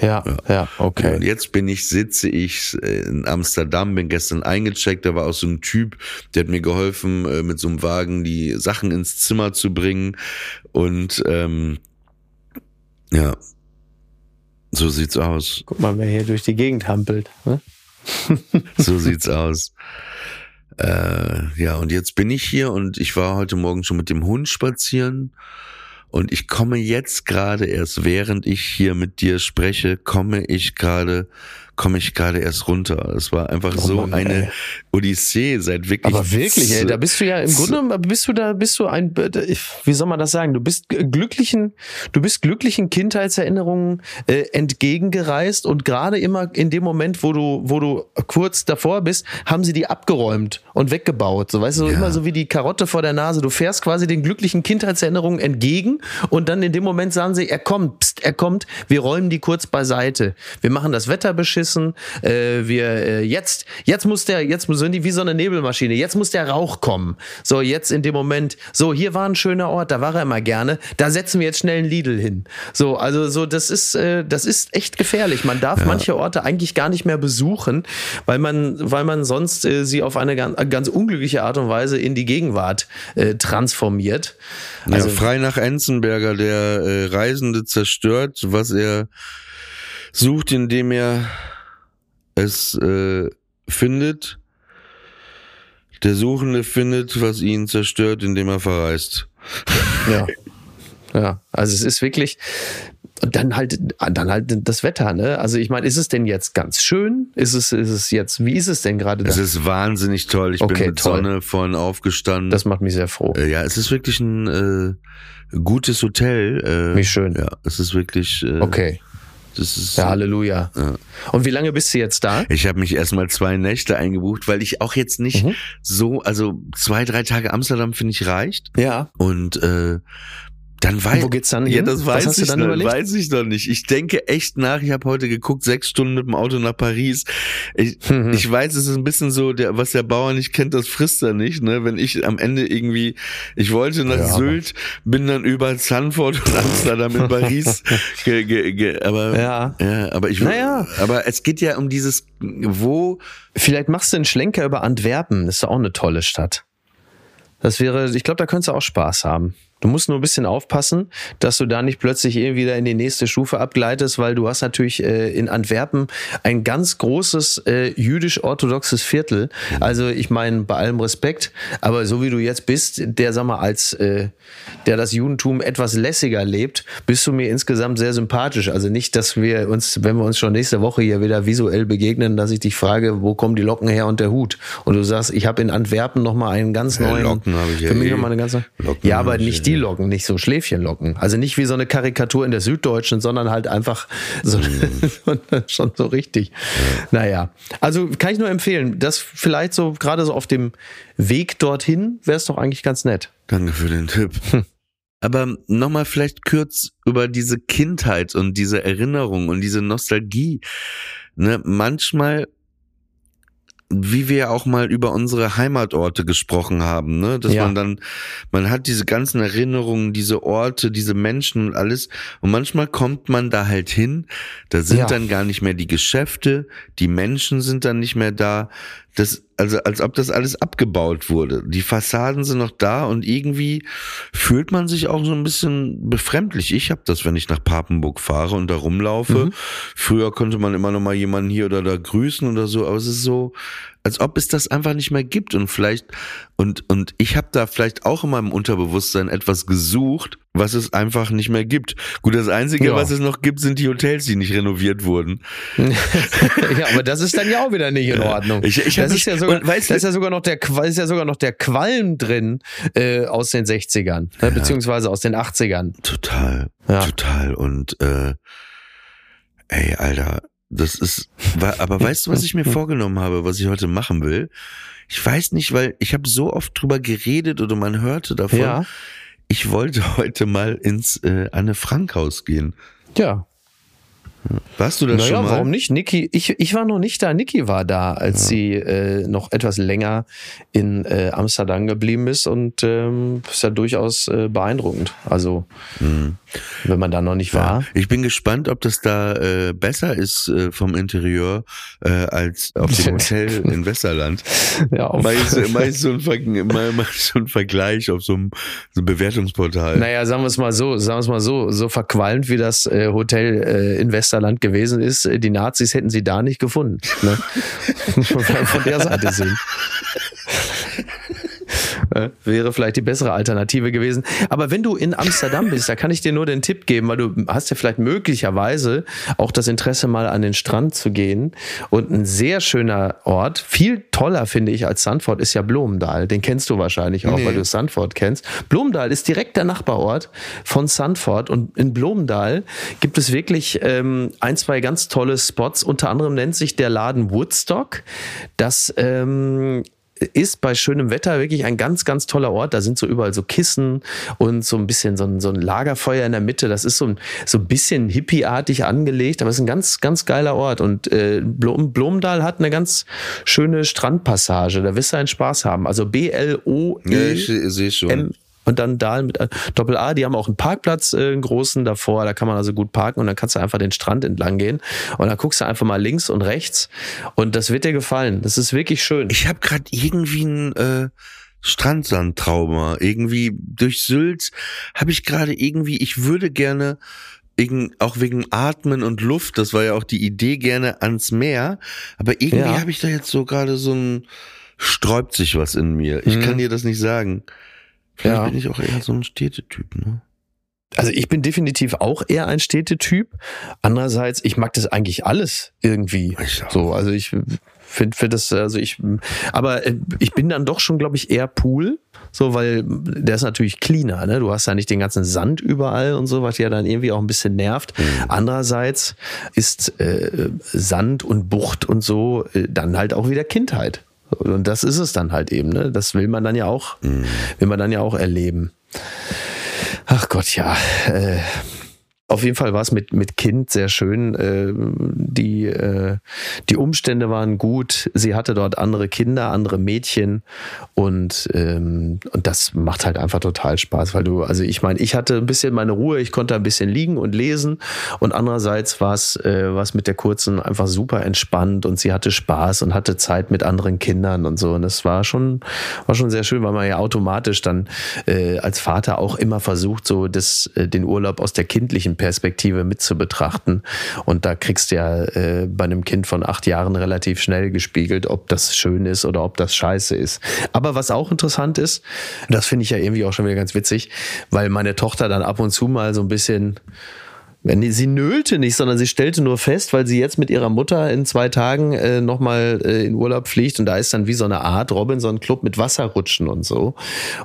Ja, ja, okay. Und jetzt bin ich, sitze ich äh, in Amsterdam, bin gestern eingecheckt, da war auch so ein Typ, der hat mir geholfen, äh, mit so einem Wagen die Sachen ins Zimmer zu bringen. Und ähm, ja, so sieht's aus. Guck mal, wer hier durch die Gegend hampelt. Ne? So sieht's aus. Äh, ja, und jetzt bin ich hier und ich war heute Morgen schon mit dem Hund spazieren. Und ich komme jetzt gerade erst, während ich hier mit dir spreche, komme ich gerade, komme ich gerade erst runter. Es war einfach so Mann, eine ey. Odyssee seit wirklich. Aber wirklich, ey, da bist du ja im Grunde bist du da bist du ein wie soll man das sagen? Du bist glücklichen, du bist glücklichen Kindheitserinnerungen äh, entgegengereist und gerade immer in dem Moment, wo du wo du kurz davor bist, haben sie die abgeräumt und weggebaut. So weißt du, Ja. immer so wie die Karotte vor der Nase. Du fährst quasi den glücklichen Kindheitserinnerungen entgegen und dann in dem Moment sagen sie, er kommt, pst, er kommt, wir räumen die kurz beiseite. Wir machen das Wetter beschissen, äh, wir äh, jetzt jetzt muss der jetzt sind die wie so eine Nebelmaschine. Jetzt muss der Rauch kommen. So jetzt in dem Moment, so hier war ein schöner Ort, da war er immer gerne. Da setzen wir jetzt schnell einen Lidl hin. So, also so das ist äh, das ist echt gefährlich. Man darf manche Orte eigentlich gar nicht mehr besuchen, weil man weil man sonst äh, sie auf eine ganz, ganz unglückliche Art und Weise in die Gegenwart äh, transformiert. Also ja, frei nach Enzenberger, der äh, Reisende zerstört, was er sucht, indem er es äh, findet. Der Suchende findet, was ihn zerstört, indem er verreist. Ja. Ja, also es ist wirklich und dann halt dann halt das Wetter, ne? Also ich meine, ist es denn jetzt ganz schön? Ist es ist es jetzt wie ist es denn gerade Es ist wahnsinnig toll. Ich Okay, bin mit toll. Sonne vorhin aufgestanden. Das macht mich sehr froh. äh, ja, es ist wirklich ein äh, gutes Hotel. Äh, Wie schön. Ja, es ist wirklich. Äh, Okay. Das ist, Ja, Halleluja. Und wie lange bist du jetzt da? Ich habe mich erstmal zwei Nächte eingebucht, weil ich auch jetzt nicht Mhm. so, also zwei, drei Tage Amsterdam finde ich reicht. Ja. Und äh, dann weiß Wo geht's dann Ja, hin? das Was weiß ich dann noch, weiß ich noch nicht. Ich denke echt nach. Ich habe heute geguckt, sechs Stunden mit dem Auto nach Paris. Ich, Mhm. ich weiß, es ist ein bisschen so, der, was der Bauer nicht kennt, das frisst er nicht. Ne, wenn ich am Ende irgendwie, ich wollte nach Ja, Sylt, bin dann über Zandvoort und Amsterdam in Paris. ge, ge, ge, aber Ja. ja, aber ich, Naja. aber es geht ja um dieses, wo Vielleicht machst du einen Schlenker über Antwerpen. Das ist auch eine tolle Stadt. Das wäre, ich glaube, da könntest du auch Spaß haben. Du musst nur ein bisschen aufpassen, dass du da nicht plötzlich irgendwie wieder in die nächste Stufe abgleitest, weil du hast natürlich äh, in Antwerpen ein ganz großes äh, jüdisch-orthodoxes Viertel. Also ich meine, bei allem Respekt, aber so wie du jetzt bist, der, sag mal, als äh, der das Judentum etwas lässiger lebt, bist du mir insgesamt sehr sympathisch. Also nicht, dass wir uns, wenn wir uns schon nächste Woche hier wieder visuell begegnen, dass ich dich frage, wo kommen die Locken her und der Hut? Und du sagst, ich habe in Antwerpen noch mal einen ganz Ja, neuen, Locken habe ich ja für mich eh. noch mal eine ganz neue- Locken ja, aber ich nicht die Locken, nicht so Schläfchenlocken. Also nicht wie so eine Karikatur in der Süddeutschen, sondern halt einfach so, schon so richtig. Naja, also kann ich nur empfehlen, das vielleicht so gerade so auf dem Weg dorthin wäre es doch eigentlich ganz nett. Danke für den Tipp. Hm. Aber nochmal vielleicht kurz über diese Kindheit und diese Erinnerung und diese Nostalgie. Ne, manchmal, wie wir auch mal über unsere Heimatorte gesprochen haben, ne, dass Ja. man dann, man hat diese ganzen Erinnerungen, diese Orte, diese Menschen und alles. Und manchmal kommt man da halt hin, da sind Ja. dann gar nicht mehr die Geschäfte, die Menschen sind dann nicht mehr da. Das, also als ob das alles abgebaut wurde. Die Fassaden sind noch da und irgendwie fühlt man sich auch so ein bisschen befremdlich. Ich habe das, wenn ich nach Papenburg fahre und da rumlaufe. Früher konnte man immer noch mal jemanden hier oder da grüßen oder so, aber es ist so, als ob es das einfach nicht mehr gibt und vielleicht und und ich habe da vielleicht auch in meinem Unterbewusstsein etwas gesucht, was es einfach nicht mehr gibt. Gut, das einzige, Ja. was es noch gibt, sind die Hotels, die nicht renoviert wurden. ja, aber das ist dann ja auch wieder nicht in Ordnung. Ich- ich das ist ja sogar, weißt da du- ist ja sogar noch der, ist ja sogar noch der Qualm drin äh, aus den 60ern, ne, beziehungsweise aus den 80ern. Total, Ja. total. Und äh, Ey, Alter, das ist, aber weißt du, was ich mir vorgenommen habe, was ich heute machen will? Ich weiß nicht, weil ich habe so oft drüber geredet oder man hörte davon. Ja. Ich wollte heute mal ins äh, Anne Frank Haus gehen. Ja, warst du das naja, schon mal? warum nicht? Niki, ich, ich war noch nicht da. Niki war da, als ja. sie äh, noch etwas länger in äh, Amsterdam geblieben ist und ähm, ist ja durchaus äh, beeindruckend. Also mhm. wenn man da noch nicht war. Ja. Ich bin gespannt, ob das da äh, besser ist äh, vom Interieur äh, als auf dem Hotel in Westerland. Ja, auf meist, so ein, Ver so ein Vergleich auf so einem, so einem Bewertungsportal. Naja, sagen wir es mal so, sagen wir es mal so, so verqualmt wie das äh, Hotel äh, in Westerland Westerland gewesen ist, die Nazis hätten sie da nicht gefunden. Ne? Von der Seite sehen. Äh, wäre vielleicht die bessere Alternative gewesen. Aber wenn du in Amsterdam bist, da kann ich dir nur den Tipp geben, weil du hast ja vielleicht möglicherweise auch das Interesse, mal an den Strand zu gehen. Und ein sehr schöner Ort, viel toller finde ich als Sandford, ist ja Blomendal. Den kennst du wahrscheinlich auch, nee. weil du Sandford kennst. Blomendal ist direkt der Nachbarort von Sandford. Und in Blomendal gibt es wirklich ähm, ein, zwei ganz tolle Spots. Unter anderem nennt sich der Laden Woodstock. Das ähm, ist bei schönem Wetter wirklich ein ganz, ganz toller Ort. Da sind so überall so Kissen und so ein bisschen so ein, so ein Lagerfeuer in der Mitte. Das ist so ein, so ein bisschen hippieartig angelegt, aber es ist ein ganz, ganz geiler Ort. Und äh, Blom, Blomdal hat eine ganz schöne Strandpassage. Da wirst du einen Spaß haben. Also B-L-O-E. Ja, ich, ich sehe schon und dann Dahl mit äh, Doppel A, die haben auch einen Parkplatz, äh, einen großen davor, da kann man also gut parken und dann kannst du einfach den Strand entlang gehen und dann guckst du einfach mal links und rechts und das wird dir gefallen. Das ist wirklich schön. Ich habe gerade irgendwie ein äh, Strandsandtrauma. Irgendwie durch Sylt habe ich gerade irgendwie, ich würde gerne auch wegen Atmen und Luft, das war ja auch die Idee gerne ans Meer, aber irgendwie ja. habe ich da jetzt so gerade so ein sträubt sich was in mir. Ich mhm. kann dir das nicht sagen. Vielleicht ja. bin ich auch eher so ein Städtetyp, ne? Also ich bin definitiv auch eher ein Städtetyp. Andererseits, ich mag das eigentlich alles irgendwie. So, also ich finde find das, also ich, aber äh, ich bin dann doch schon, glaube ich, eher Pool. So, weil der ist natürlich cleaner, ne? Du hast ja nicht den ganzen Sand überall und so, was ja dann irgendwie auch ein bisschen nervt. Mhm. Andererseits ist äh, Sand und Bucht und so äh, dann halt auch wieder Kindheit. Und das ist es dann halt eben, ne? Das will man dann ja auch, mhm. will man dann ja auch erleben. Ach Gott, ja. Äh, auf jeden Fall war es mit, mit Kind sehr schön. Äh, die, äh, die Umstände waren gut. Sie hatte dort andere Kinder, andere Mädchen. Und, ähm, und das macht halt einfach total Spaß, weil du, also ich meine, ich hatte ein bisschen meine Ruhe, ich konnte ein bisschen liegen und lesen. Und andererseits war es äh, mit der Kurzen einfach super entspannt. Und sie hatte Spaß und hatte Zeit mit anderen Kindern und so. Und das war schon, war schon sehr schön, weil man ja automatisch dann äh, als Vater auch immer versucht, so das, äh, den Urlaub aus der kindlichen Perspektive mit zu betrachten. Und da kriegst du ja äh, bei einem Kind von acht Jahren relativ schnell gespiegelt, ob das schön ist oder ob das scheiße ist. Aber was auch interessant ist, das finde ich ja irgendwie auch schon wieder ganz witzig, weil meine Tochter dann ab und zu mal so ein bisschen Sie nölte nicht, sondern sie stellte nur fest, weil sie jetzt mit ihrer Mutter in zwei Tagen äh, nochmal äh, in Urlaub fliegt und da ist dann wie so eine Art Robinson-Club mit Wasserrutschen und so.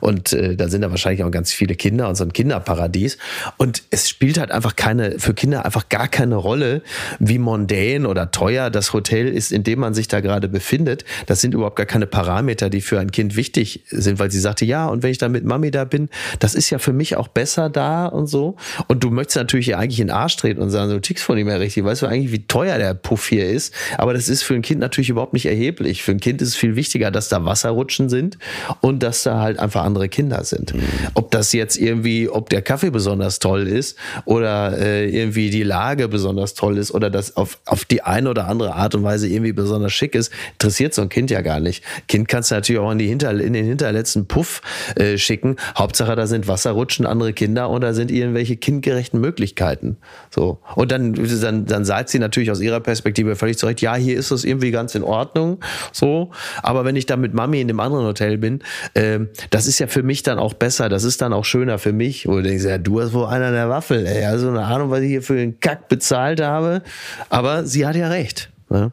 Und äh, da sind da wahrscheinlich auch ganz viele Kinder und so ein Kinderparadies. Und es spielt halt einfach keine, für Kinder einfach gar keine Rolle, wie mondän oder teuer das Hotel ist, in dem man sich da gerade befindet. Das sind überhaupt gar keine Parameter, die für ein Kind wichtig sind, weil sie sagte, ja, und wenn ich dann mit Mami da bin, das ist ja für mich auch besser da und so. Und du möchtest natürlich ja eigentlich in den Arsch treten und sagen, du tickst von ihm ja richtig. Weißt du eigentlich, wie teuer der Puff hier ist? Aber das ist für ein Kind natürlich überhaupt nicht erheblich. Für ein Kind ist es viel wichtiger, dass da Wasserrutschen sind und dass da halt einfach andere Kinder sind. Mhm. Ob das jetzt irgendwie, ob der Kaffee besonders toll ist oder äh, irgendwie die Lage besonders toll ist oder das auf, auf die eine oder andere Art und Weise irgendwie besonders schick ist, interessiert so ein Kind ja gar nicht. Kind kannst du natürlich auch in, die Hinter, in den hinterletzten Puff äh, schicken. Hauptsache, da sind Wasserrutschen, andere Kinder und da sind irgendwelche kindgerechten Möglichkeiten. So. Und dann, dann, dann sagt sie natürlich aus ihrer Perspektive völlig zurecht, ja, hier ist es irgendwie ganz in Ordnung. So. Aber wenn ich dann mit Mami in dem anderen Hotel bin, äh, das ist ja für mich dann auch besser, das ist dann auch schöner für mich. Wo du denkst, ja, du hast wohl einer der Waffel, ey. Also eine Ahnung, was ich hier für den Kack bezahlt habe. Aber sie hat ja recht. Ne?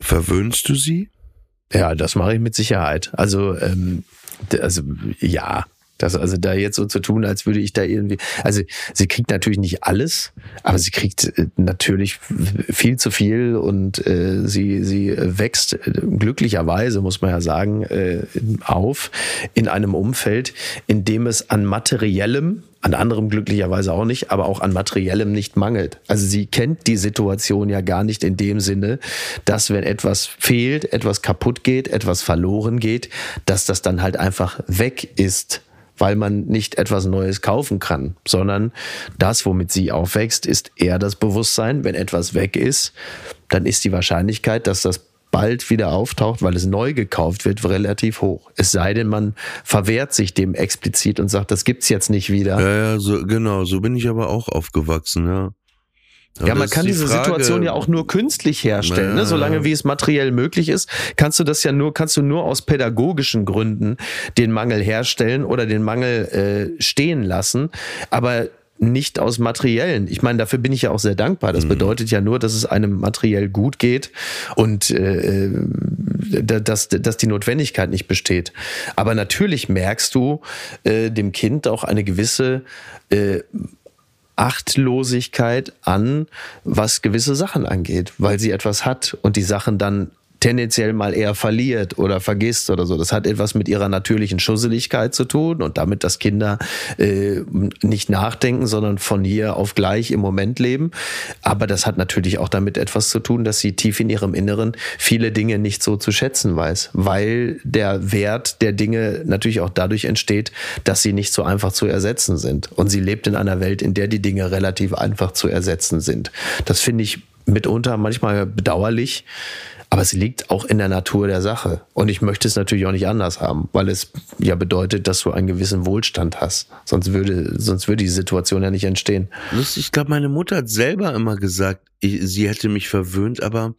Verwöhnst du sie? Ja, das mache ich mit Sicherheit. Also, ähm, also ja, Das also da jetzt so zu tun, als würde ich da irgendwie, also sie kriegt natürlich nicht alles, aber sie kriegt äh, natürlich viel zu viel und äh, sie sie wächst äh, glücklicherweise muss man ja sagen äh, auf in einem Umfeld, in dem es an materiellem an anderem glücklicherweise auch nicht, aber auch an materiellem nicht mangelt. Also sie kennt die Situation ja gar nicht in dem Sinne, dass wenn etwas fehlt, etwas kaputt geht, etwas verloren geht, dass das dann halt einfach weg ist weil man nicht etwas Neues kaufen kann, sondern das, womit sie aufwächst, ist eher das Bewusstsein, wenn etwas weg ist, dann ist die Wahrscheinlichkeit, dass das bald wieder auftaucht, weil es neu gekauft wird, relativ hoch. Es sei denn, man verwehrt sich dem explizit und sagt, das gibt's jetzt nicht wieder. Ja, ja, so, genau, so bin ich aber auch aufgewachsen, ja. Aber ja, man kann die diese Frage, Situation ja auch nur künstlich herstellen, ja. ne? solange wie es materiell möglich ist, kannst du das ja nur, kannst du nur aus pädagogischen Gründen den Mangel herstellen oder den Mangel äh, stehen lassen. Aber nicht aus materiellen. Ich meine, dafür bin ich ja auch sehr dankbar. Das mhm. bedeutet ja nur, dass es einem materiell gut geht und äh dass, dass die Notwendigkeit nicht besteht. Aber natürlich merkst du äh, dem Kind auch eine gewisse äh, Achtlosigkeit an, was gewisse Sachen angeht, weil sie etwas hat und die Sachen dann tendenziell mal eher verliert oder vergisst oder so. Das hat etwas mit ihrer natürlichen Schusseligkeit zu tun und damit, dass Kinder äh, nicht nachdenken, sondern von hier auf gleich im Moment leben. Aber das hat natürlich auch damit etwas zu tun, dass sie tief in ihrem Inneren viele Dinge nicht so zu schätzen weiß, weil der Wert der Dinge natürlich auch dadurch entsteht, dass sie nicht so einfach zu ersetzen sind. Und sie lebt in einer Welt, in der die Dinge relativ einfach zu ersetzen sind. Das finde ich mitunter manchmal bedauerlich, aber es liegt auch in der Natur der Sache. Und ich möchte es natürlich auch nicht anders haben, weil es ja bedeutet, dass du einen gewissen Wohlstand hast. Sonst würde, sonst würde die Situation ja nicht entstehen. Ich glaube, meine Mutter hat selber immer gesagt, ich, sie hätte mich verwöhnt, aber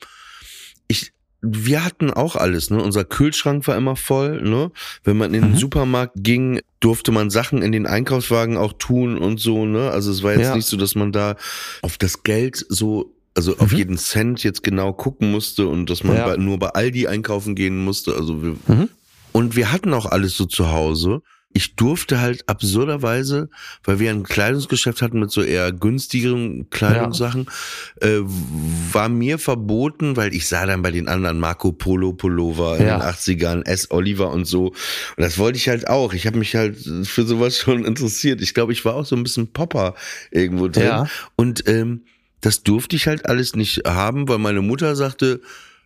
ich, wir hatten auch alles, ne? Unser Kühlschrank war immer voll, ne? Wenn man in den mhm. Supermarkt ging, durfte man Sachen in den Einkaufswagen auch tun und so, ne? Also es war jetzt ja. nicht so, dass man da auf das Geld so also mhm. auf jeden Cent jetzt genau gucken musste und dass man ja. bei, nur bei Aldi einkaufen gehen musste. Also wir, mhm. und wir hatten auch alles so zu Hause. Ich durfte halt absurderweise, weil wir ein Kleidungsgeschäft hatten mit so eher günstigeren Kleidungssachen, ja. äh, war mir verboten, weil ich sah dann bei den anderen Marco Polo Pullover in ja. den 80ern, S. Oliver und so. Und das wollte ich halt auch. Ich habe mich halt für sowas schon interessiert. Ich glaube, ich war auch so ein bisschen Popper irgendwo drin. Ja. Und ähm, das durfte ich halt alles nicht haben, weil meine Mutter sagte,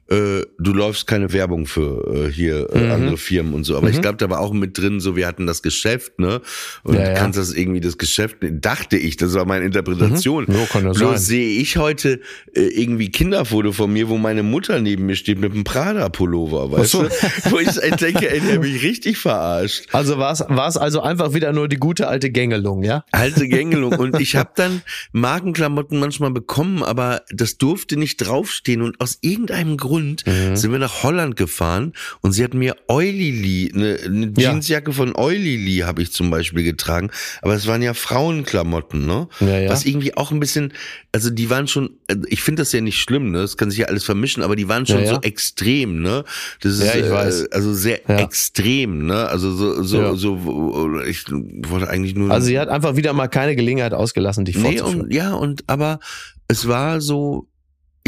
äh, du läufst keine Werbung für äh, hier äh, mhm. andere Firmen und so. Aber mhm. ich glaube, da war auch mit drin, so wir hatten das Geschäft, ne? Und ja, ja. kannst das irgendwie das Geschäft, dachte ich, das war meine Interpretation. Mhm. So kann das Bloß sehe ich heute äh, irgendwie Kinderfoto von mir, wo meine Mutter neben mir steht mit einem Prada-Pullover, weißt so. du? Wo ich denke, ey, der hat mich richtig verarscht. Also war es war es also einfach wieder nur die gute alte Gängelung, ja? Alte Gängelung. und ich habe dann Markenklamotten manchmal bekommen, aber das durfte nicht draufstehen und aus irgendeinem Grund Grund mhm. sind wir nach Holland gefahren und sie hat mir Oilily, eine, eine Jeansjacke ja. von Oilily habe ich zum Beispiel getragen, aber es waren ja Frauenklamotten, ne? Ja, ja. Was irgendwie auch ein bisschen, also die waren schon, also ich finde das ja nicht schlimm, ne? Das kann sich ja alles vermischen, aber die waren schon so extrem, ne? Das ist ja, ich weiß. Äh, also sehr extrem, ne? Also so, so, so, ich wollte eigentlich nur. Also sie hat einfach wieder mal keine Gelegenheit ausgelassen, dich nee, und, ja, und aber es war so,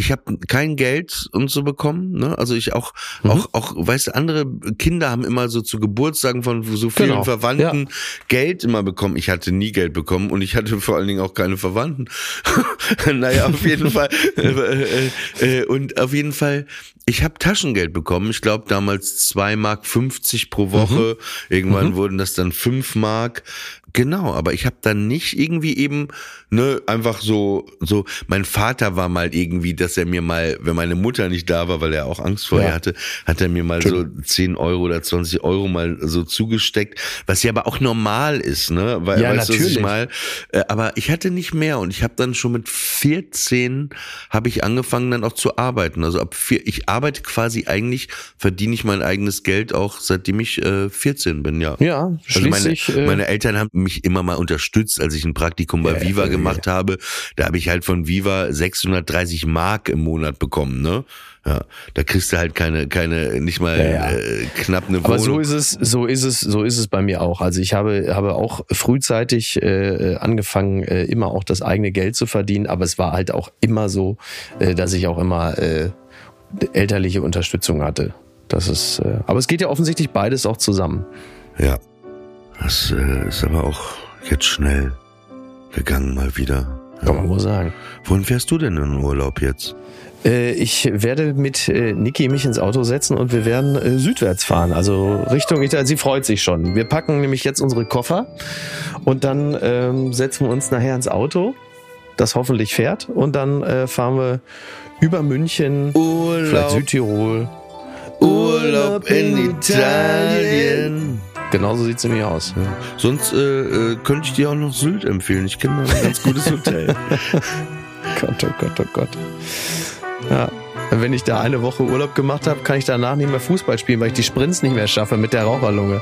ich habe kein Geld und so bekommen, ne? Also ich auch, mhm. auch, auch, weißt du, andere Kinder haben immer so zu Geburtstagen von so vielen genau. Verwandten ja. Geld immer bekommen. Ich hatte nie Geld bekommen und ich hatte vor allen Dingen auch keine Verwandten. naja, auf jeden Fall. Äh, äh, und auf jeden Fall, ich habe Taschengeld bekommen. Ich glaube damals zwei Mark 50 pro Woche. Mhm. Irgendwann mhm. wurden das dann fünf Mark. Genau, aber ich habe dann nicht irgendwie eben ne einfach so so. Mein Vater war mal irgendwie, dass er mir mal, wenn meine Mutter nicht da war, weil er auch Angst vor ja. ihr hatte, hat er mir mal so 10 Euro oder 20 Euro mal so zugesteckt, was ja aber auch normal ist, ne? Weil, ja, weißt natürlich. Ich mal, äh, aber ich hatte nicht mehr und ich habe dann schon mit 14 habe ich angefangen dann auch zu arbeiten. Also ab vier, ich arbeite quasi eigentlich verdiene ich mein eigenes Geld auch seitdem ich äh, 14 bin, ja. Ja, schließlich. Also meine, äh, meine Eltern haben mich immer mal unterstützt, als ich ein Praktikum bei Ja, Viva ja, gemacht habe. Da habe ich halt von Viva 630 Mark im Monat bekommen, ne? Ja, da kriegst du halt keine, keine, nicht mal ja. Äh, knapp eine Wohnung. Aber so ist es, so ist es, so ist es bei mir auch. Also ich habe, habe auch frühzeitig äh, angefangen, äh, immer auch das eigene Geld zu verdienen, aber es war halt auch immer so, äh, dass ich auch immer äh, elterliche Unterstützung hatte. Das ist, äh, aber es geht ja offensichtlich beides auch zusammen. Ja, das äh, ist aber auch jetzt schnell gegangen mal wieder. Kann man wohl sagen. Wohin fährst du denn in den Urlaub jetzt? Äh, ich werde mit äh, Niki mich ins Auto setzen und wir werden äh, südwärts fahren, also Richtung Italien. Sie freut sich schon. Wir packen nämlich jetzt unsere Koffer und dann ähm, setzen wir uns nachher ins Auto, das hoffentlich fährt, und dann äh, fahren wir über München, vielleicht Südtirol. Urlaub in Italien. Genauso sieht's nämlich aus. Sonst äh, äh, könnte ich dir auch noch Sylt empfehlen. Ich kenne da ein ganz gutes Hotel. Gott, oh Gott, oh Gott. Ja. Wenn ich da eine Woche Urlaub gemacht habe, kann ich danach nicht mehr Fußball spielen, weil ich die Sprints nicht mehr schaffe mit der Raucherlunge.